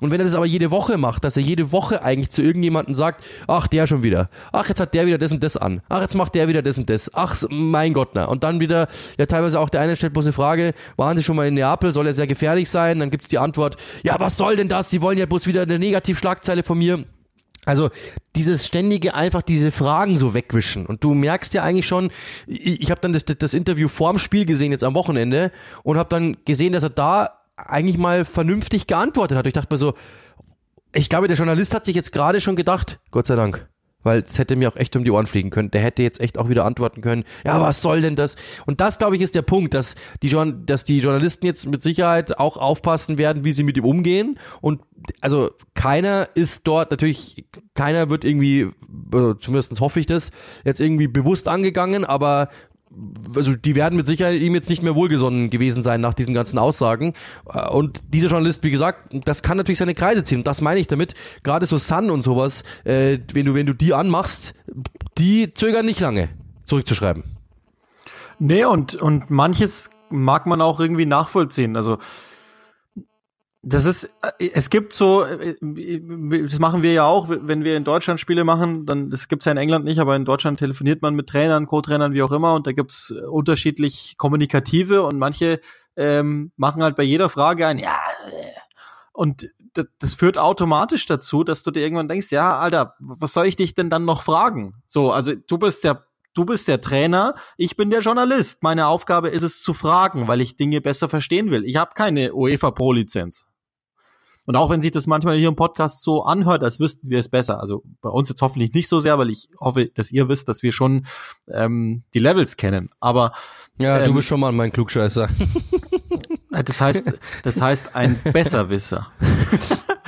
Und wenn er das aber jede Woche macht, dass er jede Woche eigentlich zu irgendjemandem sagt, ach, der schon wieder, ach, jetzt hat der wieder das und das an, ach, jetzt macht der wieder das und das, ach, mein Gott, na. Und dann wieder, ja, teilweise auch der eine stellt bloß eine Frage, waren Sie schon mal in Neapel, soll er sehr gefährlich sein? Dann gibt's die Antwort, ja, was soll denn das? Sie wollen ja bloß wieder eine Negativschlagzeile von mir. Also dieses ständige einfach diese Fragen so wegwischen und du merkst ja eigentlich schon, ich, ich habe dann das, das Interview vorm Spiel gesehen jetzt am Wochenende und habe dann gesehen, dass er da eigentlich mal vernünftig geantwortet hat. Ich dachte mir so, ich glaube, der Journalist hat sich jetzt gerade schon gedacht, Gott sei Dank, weil es hätte mir auch echt um die Ohren fliegen können. Der hätte jetzt echt auch wieder antworten können. Ja, was soll denn das? Und das, glaube ich, ist der Punkt, dass die, dass die Journalisten jetzt mit Sicherheit auch aufpassen werden, wie sie mit ihm umgehen. Und also keiner ist dort natürlich, keiner wird irgendwie, also zumindest hoffe ich das, jetzt irgendwie bewusst angegangen, aber also die werden mit Sicherheit ihm jetzt nicht mehr wohlgesonnen gewesen sein nach diesen ganzen Aussagen. Äh, und dieser Journalist, wie gesagt, das kann natürlich seine Kreise ziehen. Das meine ich damit. Gerade so Sun und sowas, äh, wenn du, wenn du die anmachst, die zögern nicht lange, zurückzuschreiben. Nee, und, und manches mag man auch irgendwie nachvollziehen. Also das ist, äh, es gibt so, äh, das machen wir ja auch, wenn wir in Deutschland Spiele machen, dann, das gibt's ja in England nicht, aber in Deutschland telefoniert man mit Trainern, Co-Trainern, wie auch immer, und da gibt's äh, unterschiedlich kommunikative und manche ähm, machen halt bei jeder Frage ein, ja, und das, das führt automatisch dazu, dass du dir irgendwann denkst, ja, Alter, was soll ich dich denn dann noch fragen? So, also du bist der Du bist der Trainer, ich bin der Journalist. Meine Aufgabe ist es zu fragen, weil ich Dinge besser verstehen will. Ich habe keine UEFA Pro Lizenz. Und auch wenn sich das manchmal hier im Podcast so anhört, als wüssten wir es besser. Also bei uns jetzt hoffentlich nicht so sehr, weil ich hoffe, dass ihr wisst, dass wir schon ähm, die Levels kennen. Aber ja, ähm, du bist schon mal mein Klugscheißer. Das heißt, das heißt ein Besserwisser.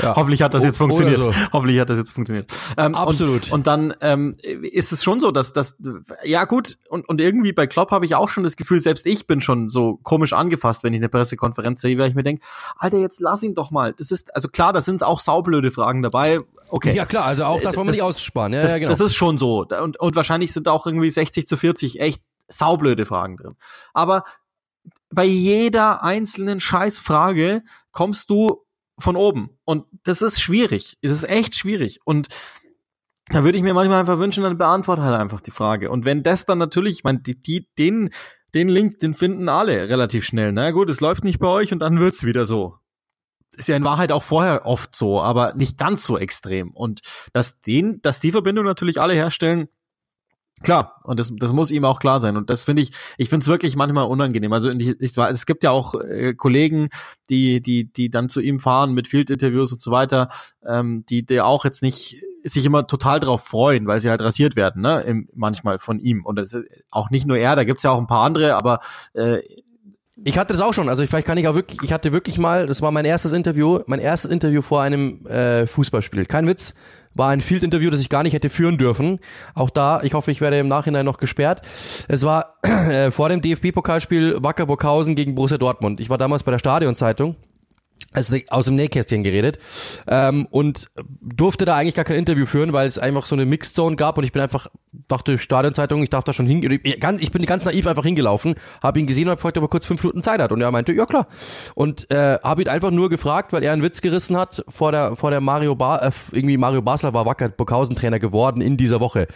Ja. Hoffentlich hat das jetzt funktioniert. So. Hoffentlich hat das jetzt funktioniert. Ähm, Absolut. Und, und dann ähm, ist es schon so, dass das ja gut und und irgendwie bei Klopp habe ich auch schon das Gefühl, selbst ich bin schon so komisch angefasst, wenn ich eine Pressekonferenz sehe, weil ich mir denke, Alter, jetzt lass ihn doch mal. Das ist also klar, da sind auch saublöde Fragen dabei. Okay. Ja klar, also auch das wollen wir nicht aussparen. Ja, das, ja, genau. das ist schon so und und wahrscheinlich sind auch irgendwie 60 zu 40 echt saublöde Fragen drin. Aber bei jeder einzelnen Scheißfrage kommst du von oben. Und das ist schwierig. Das ist echt schwierig. Und da würde ich mir manchmal einfach wünschen, dann beantworte halt einfach die Frage. Und wenn das dann natürlich, ich meine, die, die, den, den Link, den finden alle relativ schnell. Na gut, es läuft nicht bei euch und dann wird's wieder so. Ist ja in Wahrheit auch vorher oft so, aber nicht ganz so extrem. Und dass den, dass die Verbindung natürlich alle herstellen, Klar, und das, das muss ihm auch klar sein. Und das finde ich, ich finde es wirklich manchmal unangenehm. Also ich, ich, es gibt ja auch äh, Kollegen, die, die, die dann zu ihm fahren mit Field-Interviews und so weiter, ähm, die, die auch jetzt nicht sich immer total drauf freuen, weil sie halt rasiert werden, ne? Im, manchmal von ihm. Und das ist auch nicht nur er, da gibt's ja auch ein paar andere, aber äh, ich hatte das auch schon, also vielleicht kann ich auch wirklich, ich hatte wirklich mal, das war mein erstes Interview, mein erstes Interview vor einem äh, Fußballspiel. Kein Witz, war ein Field-Interview, das ich gar nicht hätte führen dürfen. Auch da, ich hoffe, ich werde im Nachhinein noch gesperrt. Es war äh, vor dem DFB-Pokalspiel Wacker Burghausen gegen Borussia Dortmund. Ich war damals bei der Stadionzeitung also aus dem Nähkästchen geredet ähm, und durfte da eigentlich gar kein Interview führen, weil es einfach so eine Mixed Zone gab und ich bin einfach dachte Stadionzeitung, ich darf da schon hingehen. Ich, bin ganz naiv einfach hingelaufen, habe ihn gesehen und habe gefragt, ob er kurz fünf Minuten Zeit hat. Und er meinte, ja klar. Und äh, habe ihn einfach nur gefragt, weil er einen Witz gerissen hat vor der vor der Mario Bar, äh, irgendwie Mario Basler war Wacker Burghausen Trainer geworden in dieser Woche.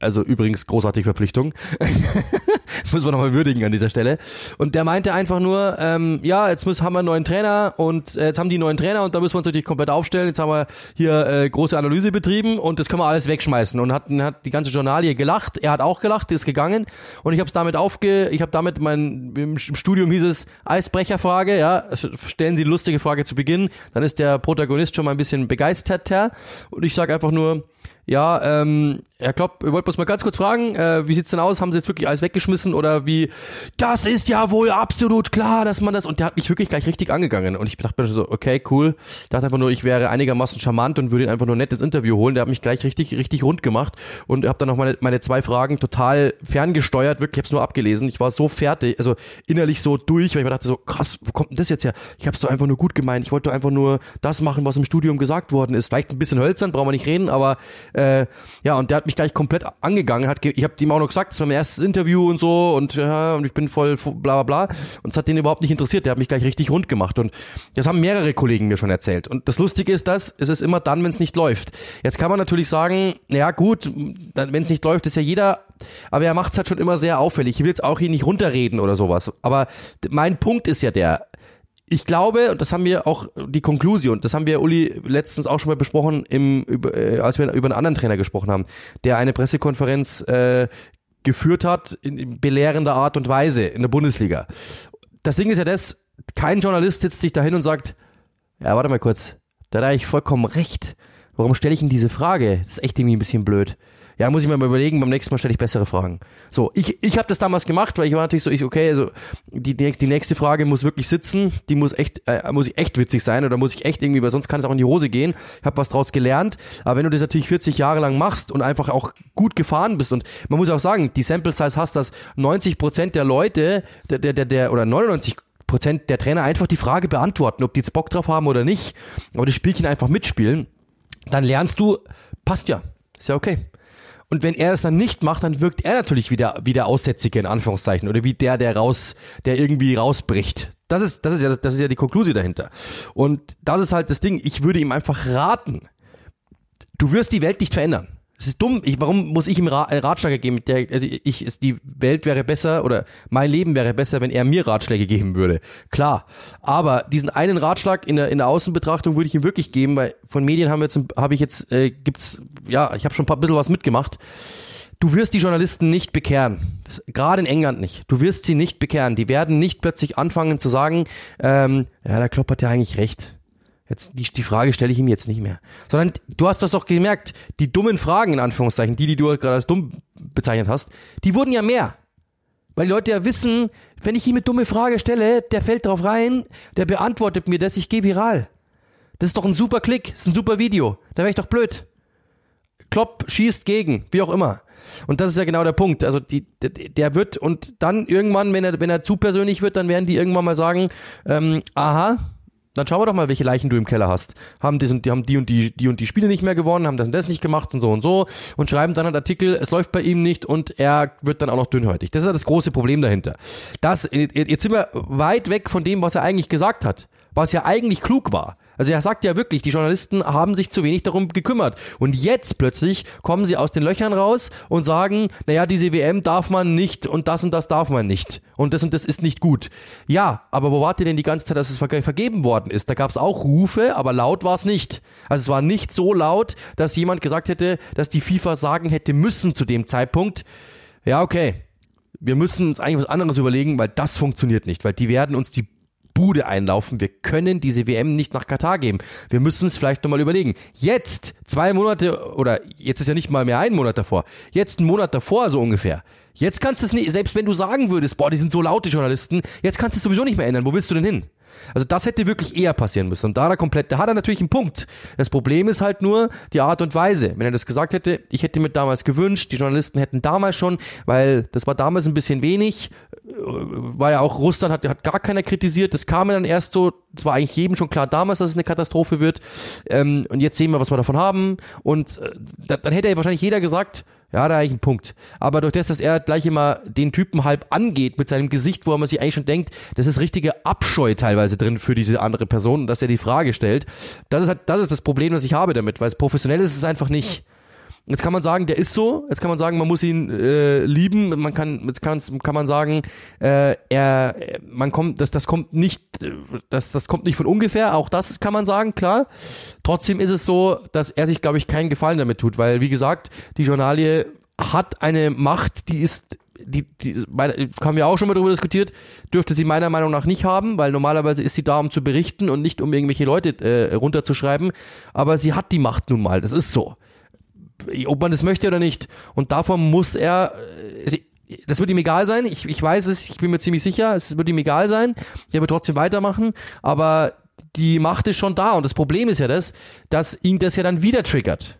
Also übrigens großartige Verpflichtung. Muss man nochmal würdigen an dieser Stelle. Und der meinte einfach nur, ähm, ja, jetzt müssen, haben wir einen neuen Trainer und äh, jetzt haben die einen neuen Trainer und da müssen wir uns natürlich komplett aufstellen. Jetzt haben wir hier äh, große Analyse betrieben und das können wir alles wegschmeißen. Und hat, hat die ganze Journalie gelacht. Er hat auch gelacht, ist gegangen. Und ich habe es damit aufge, ich habe damit mein im Studium hieß es Eisbrecherfrage, ja, stellen Sie eine lustige Frage zu Beginn, dann ist der Protagonist schon mal ein bisschen begeisterter. Und ich sage einfach nur, ja, ähm, Herr Klopp, ich wollte bloß mal ganz kurz fragen, äh, wie sieht's denn aus? Haben Sie jetzt wirklich alles weggeschmissen oder wie? Das ist ja wohl absolut klar, dass man das und der hat mich wirklich gleich richtig angegangen und ich dachte mir so, okay, cool. Ich dachte einfach nur, ich wäre einigermaßen charmant und würde ihn einfach nur nett ins Interview holen. Der hat mich gleich richtig richtig rund gemacht und habe dann noch meine meine zwei Fragen total ferngesteuert, wirklich, ich hab's nur abgelesen. Ich war so fertig, also innerlich so durch, weil ich mir dachte so, krass, wo kommt denn das jetzt her? Ich hab's doch einfach nur gut gemeint. Ich wollte einfach nur das machen, was im Studium gesagt worden ist. Vielleicht ein bisschen hölzern, brauchen wir nicht reden, aber äh, ja, und der hat mich gleich komplett angegangen. Hat, ich habe ihm auch noch gesagt, das war mein erstes Interview und so und ja, und ich bin voll bla bla bla. Und es hat den überhaupt nicht interessiert. Der hat mich gleich richtig rund gemacht. Und das haben mehrere Kollegen mir schon erzählt. Und das Lustige ist das, es ist immer dann, wenn es nicht läuft. Jetzt kann man natürlich sagen, ja gut, wenn es nicht läuft, ist ja jeder aber er macht es halt schon immer sehr auffällig. Ich will jetzt auch hier nicht runterreden oder sowas. Aber mein Punkt ist ja der, ich glaube, und das haben wir auch die Konklusion, das haben wir Uli letztens auch schon mal besprochen, im, über, äh, als wir über einen anderen Trainer gesprochen haben, der eine Pressekonferenz äh, geführt hat in belehrender Art und Weise in der Bundesliga. Das Ding ist ja das, kein Journalist sitzt sich dahin und sagt, ja, warte mal kurz, da hat eigentlich vollkommen recht. Warum stelle ich ihm diese Frage? Das ist echt irgendwie ein bisschen blöd. Ja, muss ich mir mal überlegen, beim nächsten Mal stelle ich bessere Fragen. So, ich, ich habe das damals gemacht, weil ich war natürlich so, ich, okay, also die, die nächste Frage muss wirklich sitzen, die muss echt, äh, muss ich echt witzig sein oder muss ich echt irgendwie, weil sonst kann es auch in die Hose gehen. Ich habe was draus gelernt. Aber wenn du das natürlich 40 Jahre lang machst und einfach auch gut gefahren bist und man muss auch sagen, die Sample Size hast, dass 90 Prozent der Leute, der, der, der, der oder 99 Prozent der Trainer einfach die Frage beantworten, ob die jetzt Bock drauf haben oder nicht, aber das Spielchen einfach mitspielen, dann lernst du, passt ja, ist ja okay. Und wenn er das dann nicht macht, dann wirkt er natürlich wieder wie der Aussätzige in Anführungszeichen oder wie der, der raus, der irgendwie rausbricht. Das ist, das ist ja, das ist ja die Konklusion dahinter. Und das ist halt das Ding. Ich würde ihm einfach raten. Du wirst die Welt nicht verändern. Es ist dumm. Ich, warum muss ich ihm Ra äh, Ratschläge geben? Der, also ich, ist, die Welt wäre besser oder mein Leben wäre besser, wenn er mir Ratschläge geben würde. Klar. Aber diesen einen Ratschlag in der, in der Außenbetrachtung würde ich ihm wirklich geben, weil von Medien haben wir jetzt, habe ich jetzt, äh, gibt's, ja, ich habe schon ein paar bisschen was mitgemacht. Du wirst die Journalisten nicht bekehren. Das, gerade in England nicht. Du wirst sie nicht bekehren. Die werden nicht plötzlich anfangen zu sagen, ähm, ja, der Klopp hat ja eigentlich recht Jetzt, die, die Frage stelle ich ihm jetzt nicht mehr. Sondern du hast das doch gemerkt, die dummen Fragen, in Anführungszeichen, die, die du gerade als dumm bezeichnet hast, die wurden ja mehr. Weil die Leute ja wissen, wenn ich ihm eine dumme Frage stelle, der fällt drauf rein, der beantwortet mir das, ich gehe viral. Das ist doch ein super Klick, das ist ein super Video. Da wäre ich doch blöd. Klopp schießt gegen, wie auch immer. Und das ist ja genau der Punkt. Also die, der wird und dann irgendwann, wenn er, wenn er zu persönlich wird, dann werden die irgendwann mal sagen, ähm, aha, dann schauen wir doch mal, welche Leichen du im Keller hast. Haben die, die haben die und die, die und die Spiele nicht mehr gewonnen, haben das und das nicht gemacht und so und so und schreiben dann einen Artikel, es läuft bei ihm nicht und er wird dann auch noch dünnhäutig. Das ist ja das große Problem dahinter. Das, jetzt sind wir weit weg von dem, was er eigentlich gesagt hat, was ja eigentlich klug war. Also er sagt ja wirklich, die Journalisten haben sich zu wenig darum gekümmert. Und jetzt plötzlich kommen sie aus den Löchern raus und sagen, naja, diese WM darf man nicht und das und das darf man nicht. Und das und das ist nicht gut. Ja, aber wo wart ihr denn die ganze Zeit, dass es vergeben worden ist? Da gab es auch Rufe, aber laut war es nicht. Also es war nicht so laut, dass jemand gesagt hätte, dass die FIFA sagen hätte müssen zu dem Zeitpunkt, ja, okay, wir müssen uns eigentlich was anderes überlegen, weil das funktioniert nicht, weil die werden uns die Bude einlaufen. Wir können diese WM nicht nach Katar geben. Wir müssen es vielleicht nochmal überlegen. Jetzt, zwei Monate, oder jetzt ist ja nicht mal mehr ein Monat davor, jetzt einen Monat davor so ungefähr. Jetzt kannst du es nicht, selbst wenn du sagen würdest, boah, die sind so laute Journalisten, jetzt kannst du es sowieso nicht mehr ändern. Wo willst du denn hin? Also das hätte wirklich eher passieren müssen. Und da er komplett, da hat er natürlich einen Punkt. Das Problem ist halt nur die Art und Weise. Wenn er das gesagt hätte, ich hätte mir damals gewünscht, die Journalisten hätten damals schon, weil das war damals ein bisschen wenig, äh, war ja auch Russland, hat, hat gar keiner kritisiert. Das kam dann erst so, es war eigentlich jedem schon klar damals, dass es eine Katastrophe wird. Ähm, und jetzt sehen wir, was wir davon haben. Und äh, dann hätte ja wahrscheinlich jeder gesagt, Ja, da eigentlich einen Punkt. Aber durch das, dass er gleich immer den Typen halb angeht mit seinem Gesicht, wo man sich eigentlich schon denkt, das ist richtige Abscheu teilweise drin für diese andere Person, dass er die Frage stellt. Das ist halt, das ist das Problem, das ich habe damit, weil es professionell ist es einfach nicht. Jetzt kann man sagen, der ist so. Jetzt kann man sagen, man muss ihn äh, lieben. Man kann, jetzt kann, kann man sagen, äh, er, man kommt, das, das kommt nicht, das, das kommt nicht von ungefähr. Auch das kann man sagen, klar. Trotzdem ist es so, dass er sich, glaube ich, keinen Gefallen damit tut, weil wie gesagt, die Journalie hat eine Macht, die ist die, die haben wir auch schon mal darüber diskutiert, dürfte sie meiner Meinung nach nicht haben, weil normalerweise ist sie da, um zu berichten und nicht um irgendwelche Leute äh, runterzuschreiben. Aber sie hat die Macht nun mal, das ist so ob man das möchte oder nicht. Und davon muss er, äh, das wird ihm egal sein. Ich, ich weiß es, ich bin mir ziemlich sicher, es wird ihm egal sein. Der wird trotzdem weitermachen, aber die Macht ist schon da. Und das Problem ist ja das, dass ihn das ja dann wieder triggert.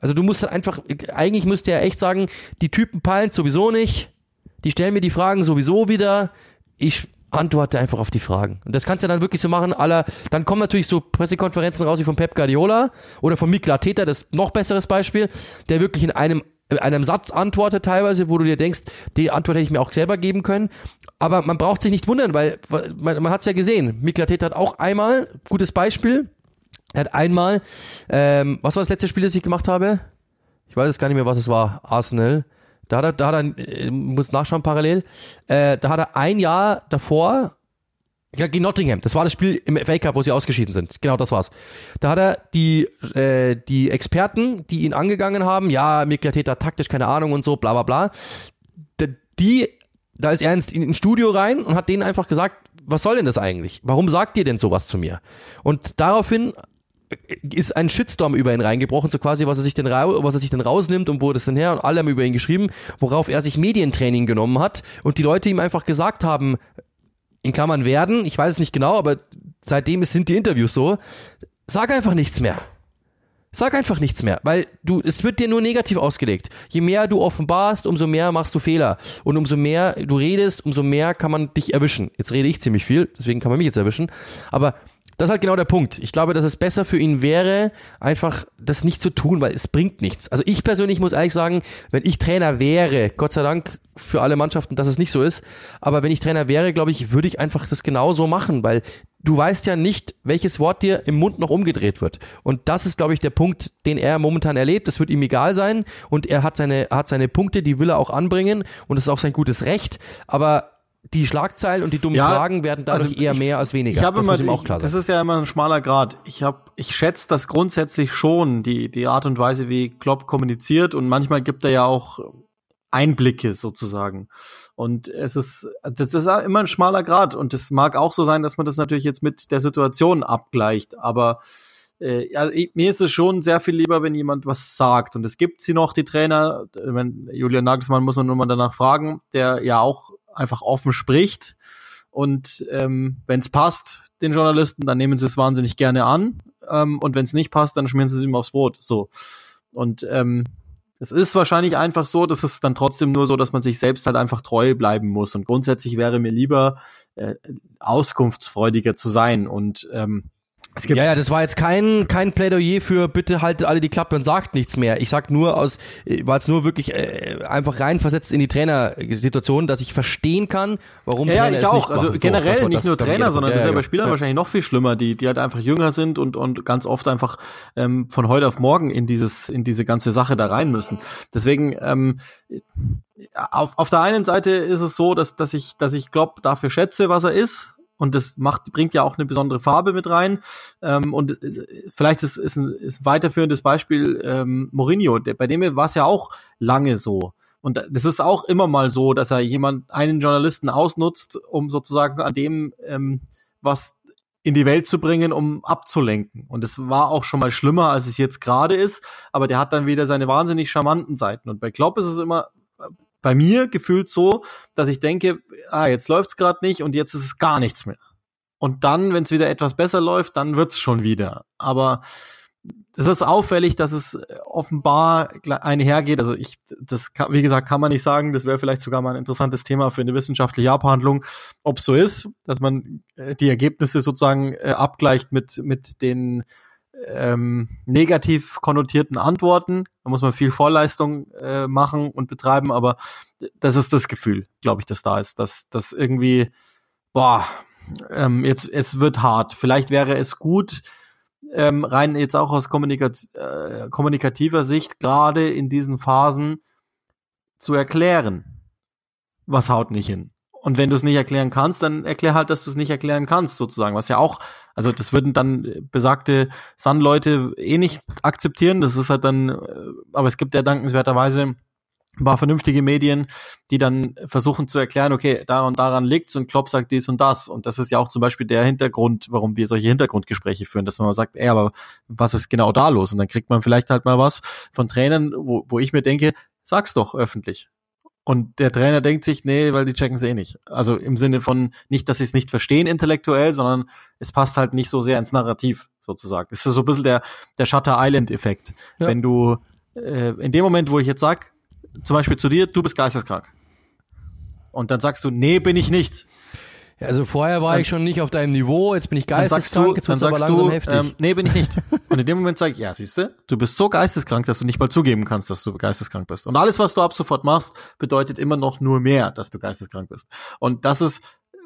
Also du musst dann einfach, eigentlich müsste er echt sagen, die Typen peilen sowieso nicht, die stellen mir die Fragen sowieso wieder. Ich antworte einfach auf die Fragen. Und das kannst du dann wirklich so machen, aller, dann kommen natürlich so Pressekonferenzen raus wie von Pep Guardiola oder von Mikla Teta, das noch besseres Beispiel, der wirklich in einem in einem Satz antwortet teilweise, wo du dir denkst, die Antwort hätte ich mir auch selber geben können. Aber man braucht sich nicht wundern, weil man, man hat es ja gesehen. Mikla Teta hat auch einmal, gutes Beispiel, er hat einmal, ähm, was war das letzte Spiel, das ich gemacht habe? Ich weiß es gar nicht mehr, was es war. Arsenal. Da hat er, da hat er, äh, muss nachschauen parallel, äh, da hat er ein Jahr davor, ja, gegen Nottingham, das war das Spiel im FA Cup, wo sie ausgeschieden sind. Genau, das war's. Da hat er die, äh, die Experten, die ihn angegangen haben, ja, Miklateta taktisch, keine Ahnung und so, bla bla bla, die, da ist er ins, ins Studio rein und hat denen einfach gesagt, was soll denn das eigentlich? Warum sagt ihr denn sowas zu mir? Und daraufhin ist ein Shitstorm über ihn reingebrochen, so quasi, was er sich denn, was er sich denn rausnimmt und wo das denn her und alle haben über ihn geschrieben, worauf er sich Medientraining genommen hat und die Leute ihm einfach gesagt haben, in Klammern werden, ich weiß es nicht genau, aber seitdem sind die Interviews so, sag einfach nichts mehr. Sag einfach nichts mehr, weil du, es wird dir nur negativ ausgelegt. Je mehr du offenbarst, umso mehr machst du Fehler. Und umso mehr du redest, umso mehr kann man dich erwischen. Jetzt rede ich ziemlich viel, deswegen kann man mich jetzt erwischen. Aber das ist halt genau der Punkt. Ich glaube, dass es besser für ihn wäre, einfach das nicht zu tun, weil es bringt nichts. Also ich persönlich muss ehrlich sagen, wenn ich Trainer wäre, Gott sei Dank für alle Mannschaften, dass es nicht so ist, aber wenn ich Trainer wäre, glaube ich, würde ich einfach das genauso machen, weil du weißt ja nicht, welches Wort dir im Mund noch umgedreht wird. Und das ist, glaube ich, der Punkt, den er momentan erlebt. Das wird ihm egal sein und er hat seine, hat seine Punkte, die will er auch anbringen und das ist auch sein gutes Recht. Aber die Schlagzeilen und die dummen ja, Fragen werden dadurch also eher ich, mehr als weniger. Ich habe immer, ich, das ist ja immer ein schmaler Grad. Ich habe, ich schätze das grundsätzlich schon, die die Art und Weise, wie Klopp kommuniziert und manchmal gibt er ja auch Einblicke sozusagen. Und es ist, das ist immer ein schmaler Grad und es mag auch so sein, dass man das natürlich jetzt mit der Situation abgleicht, aber äh, also ich, mir ist es schon sehr viel lieber, wenn jemand was sagt. Und es gibt sie noch, die Trainer, wenn Julian Nagelsmann muss man nur mal danach fragen, der ja auch einfach offen spricht. Und ähm, wenn es passt, den Journalisten, dann nehmen sie es wahnsinnig gerne an. Ähm, und wenn es nicht passt, dann schmieren sie es ihm aufs Brot. So. Und ähm, es ist wahrscheinlich einfach so, dass es dann trotzdem nur so, dass man sich selbst halt einfach treu bleiben muss. Und grundsätzlich wäre mir lieber, äh, auskunftsfreudiger zu sein. Und ähm, ja, ja, das war jetzt kein, kein Plädoyer für bitte haltet alle die Klappe und sagt nichts mehr. Ich sag nur aus, war jetzt nur wirklich äh, einfach reinversetzt in die Trainersituation, dass ich verstehen kann, warum ja, Trainer ja, ich auch. also so, generell war, nicht nur Trainer, sondern ja, das ist ja bei Spielern ja. wahrscheinlich noch viel schlimmer, die, die halt einfach jünger sind und, und ganz oft einfach ähm, von heute auf morgen in dieses, in diese ganze Sache da rein müssen. Deswegen, ähm, auf, auf der einen Seite ist es so, dass, dass ich, dass ich Klopp dafür schätze, was er ist, und das macht, bringt ja auch eine besondere Farbe mit rein. Ähm, und vielleicht ist, ist, ein, ist ein weiterführendes Beispiel ähm, Mourinho, der, bei dem war es ja auch lange so. Und das ist auch immer mal so, dass er jemand, einen Journalisten ausnutzt, um sozusagen an dem ähm, was in die Welt zu bringen, um abzulenken. Und es war auch schon mal schlimmer, als es jetzt gerade ist, aber der hat dann wieder seine wahnsinnig charmanten Seiten. Und bei Klopp ist es immer bei mir gefühlt so, dass ich denke, ah, jetzt läuft's gerade nicht und jetzt ist es gar nichts mehr. Und dann, wenn es wieder etwas besser läuft, dann wird's schon wieder. Aber es ist auffällig, dass es offenbar einhergeht. Also ich, das kann, wie gesagt, kann man nicht sagen. Das wäre vielleicht sogar mal ein interessantes Thema für eine wissenschaftliche Abhandlung, ob so ist, dass man äh, die Ergebnisse sozusagen äh, abgleicht mit mit den ähm, negativ konnotierten Antworten. Da muss man viel Vorleistung äh, machen und betreiben, aber das ist das Gefühl, glaube ich, das da ist, dass das irgendwie, boah, ähm, jetzt es wird hart. Vielleicht wäre es gut, ähm, rein jetzt auch aus Kommunikat äh, kommunikativer Sicht, gerade in diesen Phasen zu erklären, was haut nicht hin. Und wenn du es nicht erklären kannst, dann erklär halt, dass du es nicht erklären kannst, sozusagen. Was ja auch, also das würden dann besagte Sun-Leute eh nicht akzeptieren. Das ist halt dann, äh, aber es gibt ja dankenswerterweise ein paar vernünftige Medien, die dann versuchen zu erklären, okay, daran daran liegt's und Klopp sagt dies und das. Und das ist ja auch zum Beispiel der Hintergrund, warum wir solche Hintergrundgespräche führen, dass man mal sagt, ey, aber was ist genau da los? Und dann kriegt man vielleicht halt mal was von Trainern, wo, wo ich mir denke, sag's doch öffentlich. Und der Trainer denkt sich, nee, weil die checken es eh nicht. Also im Sinne von nicht, dass sie es nicht verstehen intellektuell, sondern es passt halt nicht so sehr ins Narrativ sozusagen. Es ist so ein bisschen der, der Shutter Island-Effekt. Ja. Wenn du äh, in dem Moment, wo ich jetzt sag, zum Beispiel zu dir, du bist geisteskrank. Und dann sagst du, nee, bin ich nicht. Also vorher war dann, ich schon nicht auf deinem Niveau, jetzt bin ich geisteskrank, jetzt wird's aber langsam du, heftig. Ähm, nee, bin ich nicht. Und in dem Moment sage ich, ja, siehst du, du bist so geisteskrank, dass du nicht mal zugeben kannst, dass du geisteskrank bist. Und alles, was du ab sofort machst, bedeutet immer noch nur mehr, dass du geisteskrank bist. Und das ist,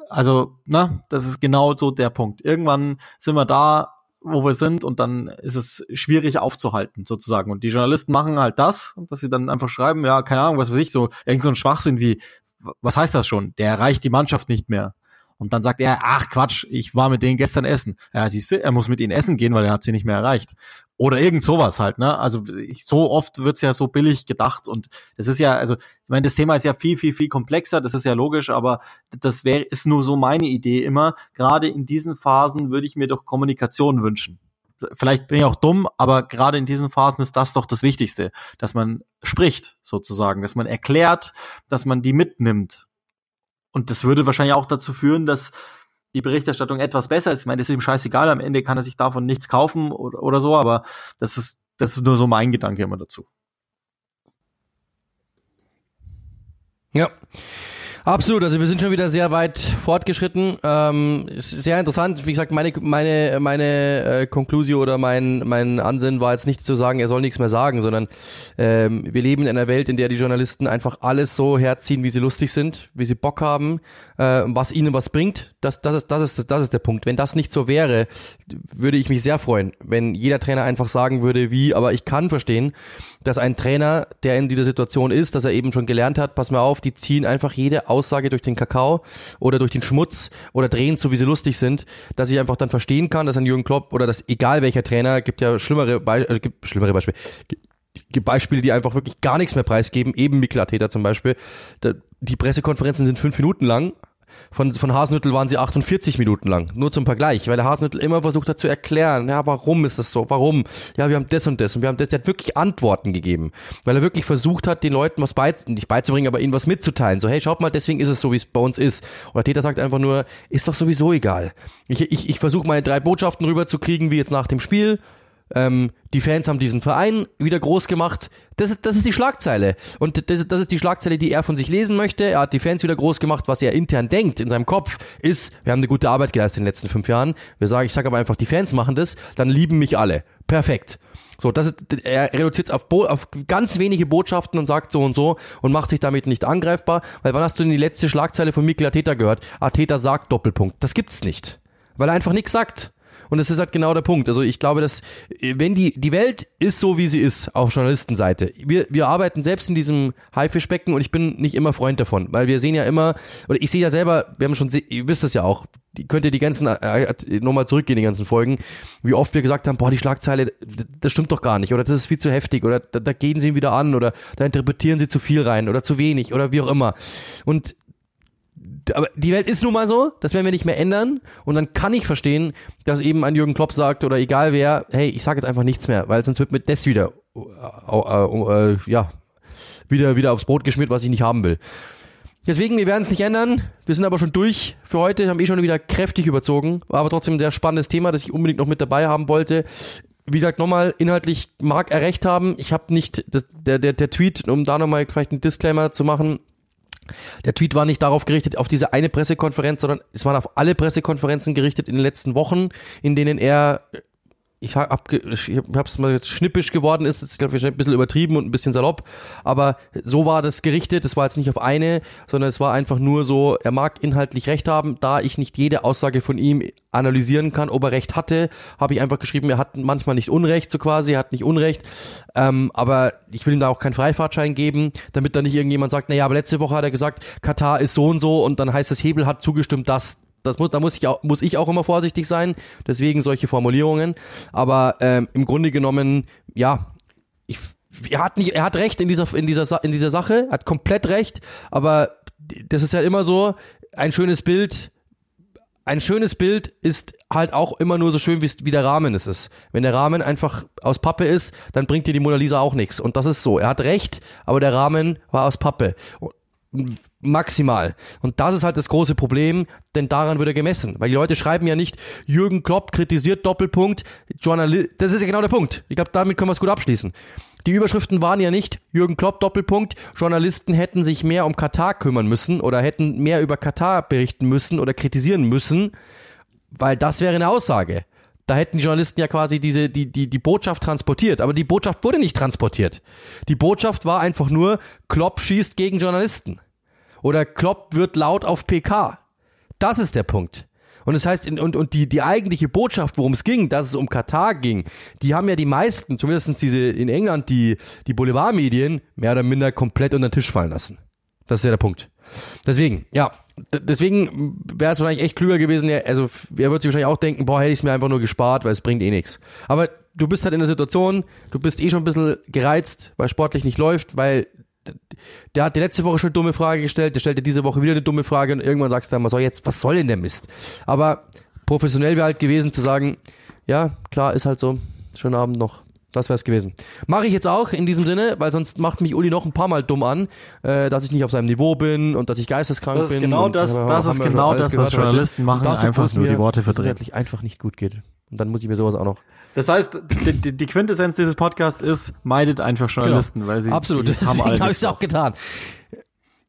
also, na, das ist genau so der Punkt. Irgendwann sind wir da, wo wir sind und dann ist es schwierig aufzuhalten sozusagen. Und die Journalisten machen halt das, dass sie dann einfach schreiben, ja, keine Ahnung, was weiß ich, so irgend so ein Schwachsinn wie, was heißt das schon? Der erreicht die Mannschaft nicht mehr. Und dann sagt er, ach Quatsch, ich war mit denen gestern essen. Ja, siehst du, er muss mit ihnen essen gehen, weil er hat sie nicht mehr erreicht. Oder irgend sowas halt, ne? Also so oft wird's ja so billig gedacht und das ist ja, also ich meine, das Thema ist ja viel, viel, viel komplexer, das ist ja logisch, aber das wäre ist nur so meine Idee immer. Gerade in diesen Phasen würde ich mir doch Kommunikation wünschen. Vielleicht bin ich auch dumm, aber gerade in diesen Phasen ist das doch das Wichtigste, dass man spricht sozusagen, dass man erklärt, dass man die mitnimmt und das würde wahrscheinlich auch dazu führen, dass die Berichterstattung etwas besser ist. Ich meine, das ist ihm scheißegal, am Ende kann er sich davon nichts kaufen oder, oder so, aber das ist, das ist nur so mein Gedanke immer dazu. Ja. Absolut, also wir sind schon wieder sehr weit fortgeschritten. Ähm, sehr interessant. Wie gesagt, meine meine meine äh, Conclusio oder mein mein Ansinnen war jetzt nicht zu sagen, er soll nichts mehr sagen, sondern ähm, wir leben in einer Welt, in der die Journalisten einfach alles so herziehen, wie sie lustig sind, wie sie Bock haben, äh, was ihnen was bringt. Das das ist das ist das ist der Punkt. Wenn das nicht so wäre, würde ich mich sehr freuen, wenn jeder Trainer einfach sagen würde, wie. Aber ich kann verstehen, dass ein Trainer, der in dieser Situation ist, dass er eben schon gelernt hat, pass mal auf, die ziehen einfach jede Aussage durch den Kakao oder durch den Schmutz oder drehen so, wie sie lustig sind, dass ich einfach dann verstehen kann, dass ein Jürgen Klopp oder das egal welcher Trainer, gibt ja schlimmere, Be äh, gibt schlimmere Beispiele, gibt Beispiele, die einfach wirklich gar nichts mehr preisgeben, eben Mikla Täter zum Beispiel. Die Pressekonferenzen sind fünf Minuten lang, von, von Hasenhüttel waren sie 48 Minuten lang. Nur zum Vergleich, weil der Hasenhüttel immer versucht hat zu erklären, ja, warum ist das so? Warum? Ja, wir haben das und das und wir haben das. Der hat wirklich Antworten gegeben, weil er wirklich versucht hat, den Leuten was bei, nicht beizubringen, aber ihnen was mitzuteilen. So, hey, schaut mal, deswegen ist es so, wie es bei uns ist. Und der Täter sagt einfach nur, ist doch sowieso egal. Ich, ich, ich versuche meine drei Botschaften rüberzukriegen, wie jetzt nach dem Spiel ähm, die Fans haben diesen Verein wieder groß gemacht. Das ist, das ist die Schlagzeile. Und das, das ist die Schlagzeile, die er von sich lesen möchte. Er hat die Fans wieder groß gemacht. Was er intern denkt in seinem Kopf ist, wir haben eine gute Arbeit geleistet in den letzten fünf Jahren. Wir sagen, ich sage aber einfach, die Fans machen das, dann lieben mich alle. Perfekt. So, das ist, er reduziert es auf, auf ganz wenige Botschaften und sagt so und so und macht sich damit nicht angreifbar. Weil wann hast du denn die letzte Schlagzeile von Mikel Arteta gehört? Arteta sagt Doppelpunkt. Das gibt's nicht. Weil er einfach nichts sagt. Und das ist halt genau der Punkt. Also ich glaube, dass wenn die die Welt ist so wie sie ist auf Journalistenseite. Wir wir arbeiten selbst in diesem Haifischbecken und ich bin nicht immer Freund davon, weil wir sehen ja immer oder ich sehe ja selber, wir haben schon ihr wisst das ja auch. Die könnt ihr die ganzen äh, äh nochmal zurückgehen die ganzen Folgen, wie oft wir gesagt haben, boah, die Schlagzeile, das stimmt doch gar nicht oder das ist viel zu heftig oder da, da gehen sie ihn wieder an oder da interpretieren sie zu viel rein oder zu wenig oder wie auch immer. Und aber die Welt ist nun mal so, das werden wir nicht mehr ändern. Und dann kann ich verstehen, dass eben ein Jürgen Klopp sagt oder egal wer, hey, ich sage jetzt einfach nichts mehr, weil sonst wird mir das wieder, äh, äh, äh, ja, wieder, wieder aufs Brot geschmiert, was ich nicht haben will. Deswegen, wir werden es nicht ändern. Wir sind aber schon durch für heute, haben eh schon wieder kräftig überzogen. War aber trotzdem ein sehr spannendes Thema, das ich unbedingt noch mit dabei haben wollte. Wie gesagt, nochmal, inhaltlich mag er recht haben. Ich habe nicht, das, der, der, der Tweet, um da nochmal vielleicht einen Disclaimer zu machen, der Tweet war nicht darauf gerichtet, auf diese eine Pressekonferenz, sondern es waren auf alle Pressekonferenzen gerichtet in den letzten Wochen, in denen er ich hab, ich hab's mal jetzt schnippisch geworden ist, ist glaube ich ein bisschen übertrieben und ein bisschen salopp, aber so war das gerichtet, das war jetzt nicht auf eine, sondern es war einfach nur so, er mag inhaltlich recht haben, da ich nicht jede Aussage von ihm analysieren kann, ob er recht hatte, habe ich einfach geschrieben, er hat manchmal nicht Unrecht, so quasi, er hat nicht Unrecht, ähm, aber ich will ihm da auch keinen Freifahrtschein geben, damit da nicht irgendjemand sagt, naja, aber letzte Woche hat er gesagt, Katar ist so und so und dann heißt es, Hebel hat zugestimmt, dass das muss, da muss ich, auch, muss ich auch immer vorsichtig sein, deswegen solche Formulierungen. Aber ähm, im Grunde genommen, ja, ich, er hat nicht, er hat recht in dieser, in dieser, in dieser Sache, hat komplett recht, aber das ist ja immer so, ein schönes Bild, ein schönes Bild ist halt auch immer nur so schön, wie der Rahmen es ist. Wenn der Rahmen einfach aus Pappe ist, dann bringt dir die Mona Lisa auch nichts. Und das ist so. Er hat recht, aber der Rahmen war aus Pappe. Maximal. Und das ist halt das große Problem, denn daran wird er gemessen. Weil die Leute schreiben ja nicht, Jürgen Klopp kritisiert Doppelpunkt, Journalist, das ist ja genau der Punkt. Ich glaube, damit können wir es gut abschließen. Die Überschriften waren ja nicht, Jürgen Klopp Doppelpunkt, Journalisten hätten sich mehr um Katar kümmern müssen oder hätten mehr über Katar berichten müssen oder kritisieren müssen, weil das wäre eine Aussage. Da hätten die Journalisten ja quasi diese, die, die, die Botschaft transportiert. Aber die Botschaft wurde nicht transportiert. Die Botschaft war einfach nur, Klopp schießt gegen Journalisten. Oder Klopp wird laut auf PK. Das ist der Punkt. Und das heißt, und, und die, die eigentliche Botschaft, worum es ging, dass es um Katar ging, die haben ja die meisten, zumindest diese in England, die, die Boulevardmedien, mehr oder minder komplett unter den Tisch fallen lassen. Das ist ja der Punkt. Deswegen, ja, deswegen wäre es wahrscheinlich echt klüger gewesen, also er wird sich wahrscheinlich auch denken, boah, hätte ich es mir einfach nur gespart, weil es bringt eh nichts. Aber du bist halt in der Situation, du bist eh schon ein bisschen gereizt, weil sportlich nicht läuft, weil der hat die letzte Woche schon eine dumme Frage gestellt, der stellt dir diese Woche wieder eine dumme Frage und irgendwann sagst du dann mal so, jetzt, was soll denn der Mist? Aber professionell wäre halt gewesen zu sagen, ja, klar, ist halt so, schönen Abend noch. Das wäre es gewesen. Mache ich jetzt auch in diesem Sinne, weil sonst macht mich Uli noch ein paar Mal dumm an, äh, dass ich nicht auf seinem Niveau bin und dass ich geisteskrank das ist bin. Genau das, das ist genau das, was Journalisten machen, das, einfach nur mir, die Worte verdrehen. einfach nicht gut geht. Und dann muss ich mir sowas auch noch. Das heißt, die, die Quintessenz dieses Podcasts ist, meidet einfach Journalisten, genau. weil sie Absolut, die haben alle habe ich auch getan.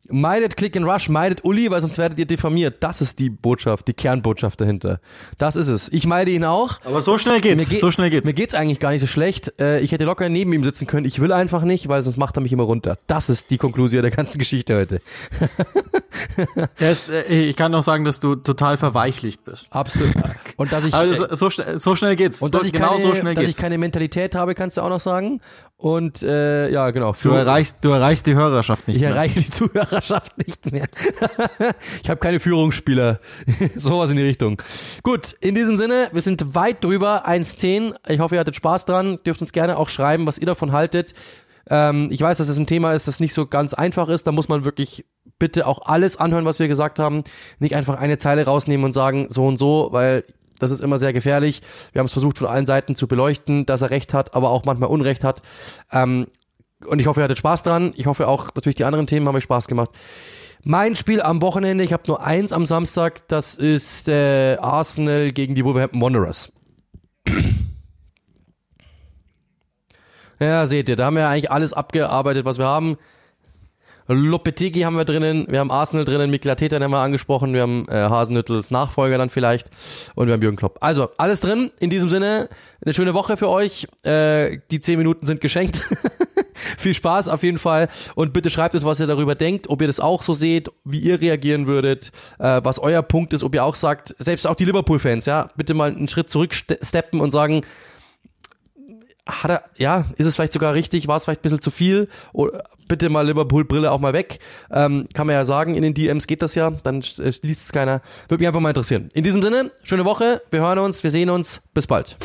Meidet Click and Rush, meidet Uli, weil sonst werdet ihr diffamiert. Das ist die Botschaft, die Kernbotschaft dahinter. Das ist es. Ich meide ihn auch. Aber so schnell geht's. Ge so schnell geht's. Mir geht's eigentlich gar nicht so schlecht. Äh, ich hätte locker neben ihm sitzen können. Ich will einfach nicht, weil sonst macht er mich immer runter. Das ist die Konklusion der ganzen Geschichte heute. ist, äh, ich kann auch sagen, dass du total verweichlicht bist. Absolut. Und dass ich also so, schnell, so schnell geht's. Und dass, so, ich, genau keine, so schnell dass geht's. ich keine Mentalität habe, kannst du auch noch sagen. Und äh, ja, genau. Du erreichst, du erreichst die Hörerschaft nicht ich mehr. Ich erreiche die Zuhörerschaft nicht mehr. ich habe keine Führungsspieler. Sowas in die Richtung. Gut, in diesem Sinne, wir sind weit drüber, 1,10. Ich hoffe, ihr hattet Spaß dran. Dürft uns gerne auch schreiben, was ihr davon haltet. Ähm, ich weiß, dass es ein Thema ist, das nicht so ganz einfach ist. Da muss man wirklich bitte auch alles anhören, was wir gesagt haben. Nicht einfach eine Zeile rausnehmen und sagen, so und so, weil das ist immer sehr gefährlich. Wir haben es versucht von allen Seiten zu beleuchten, dass er recht hat, aber auch manchmal Unrecht hat. Ähm, und ich hoffe, ihr hattet Spaß dran. Ich hoffe auch, natürlich die anderen Themen haben euch Spaß gemacht. Mein Spiel am Wochenende, ich habe nur eins am Samstag, das ist äh, Arsenal gegen die Wolverhampton Wanderers. Ja, seht ihr, da haben wir eigentlich alles abgearbeitet, was wir haben. Lopetegi haben wir drinnen, wir haben Arsenal drinnen, Mikkel haben wir angesprochen, wir haben äh, Hasenüttels Nachfolger dann vielleicht und wir haben Jürgen Klopp. Also, alles drin. In diesem Sinne, eine schöne Woche für euch. Äh, die zehn Minuten sind geschenkt. Viel Spaß auf jeden Fall und bitte schreibt uns, was ihr darüber denkt, ob ihr das auch so seht, wie ihr reagieren würdet, äh, was euer Punkt ist, ob ihr auch sagt, selbst auch die Liverpool-Fans, ja, bitte mal einen Schritt zurücksteppen und sagen, hat er, ja, ist es vielleicht sogar richtig, war es vielleicht ein bisschen zu viel? Oder bitte mal Liverpool-Brille auch mal weg. Ähm, kann man ja sagen, in den DMs geht das ja, dann äh, liest es keiner. Würde mich einfach mal interessieren. In diesem Sinne, schöne Woche, wir hören uns, wir sehen uns, bis bald.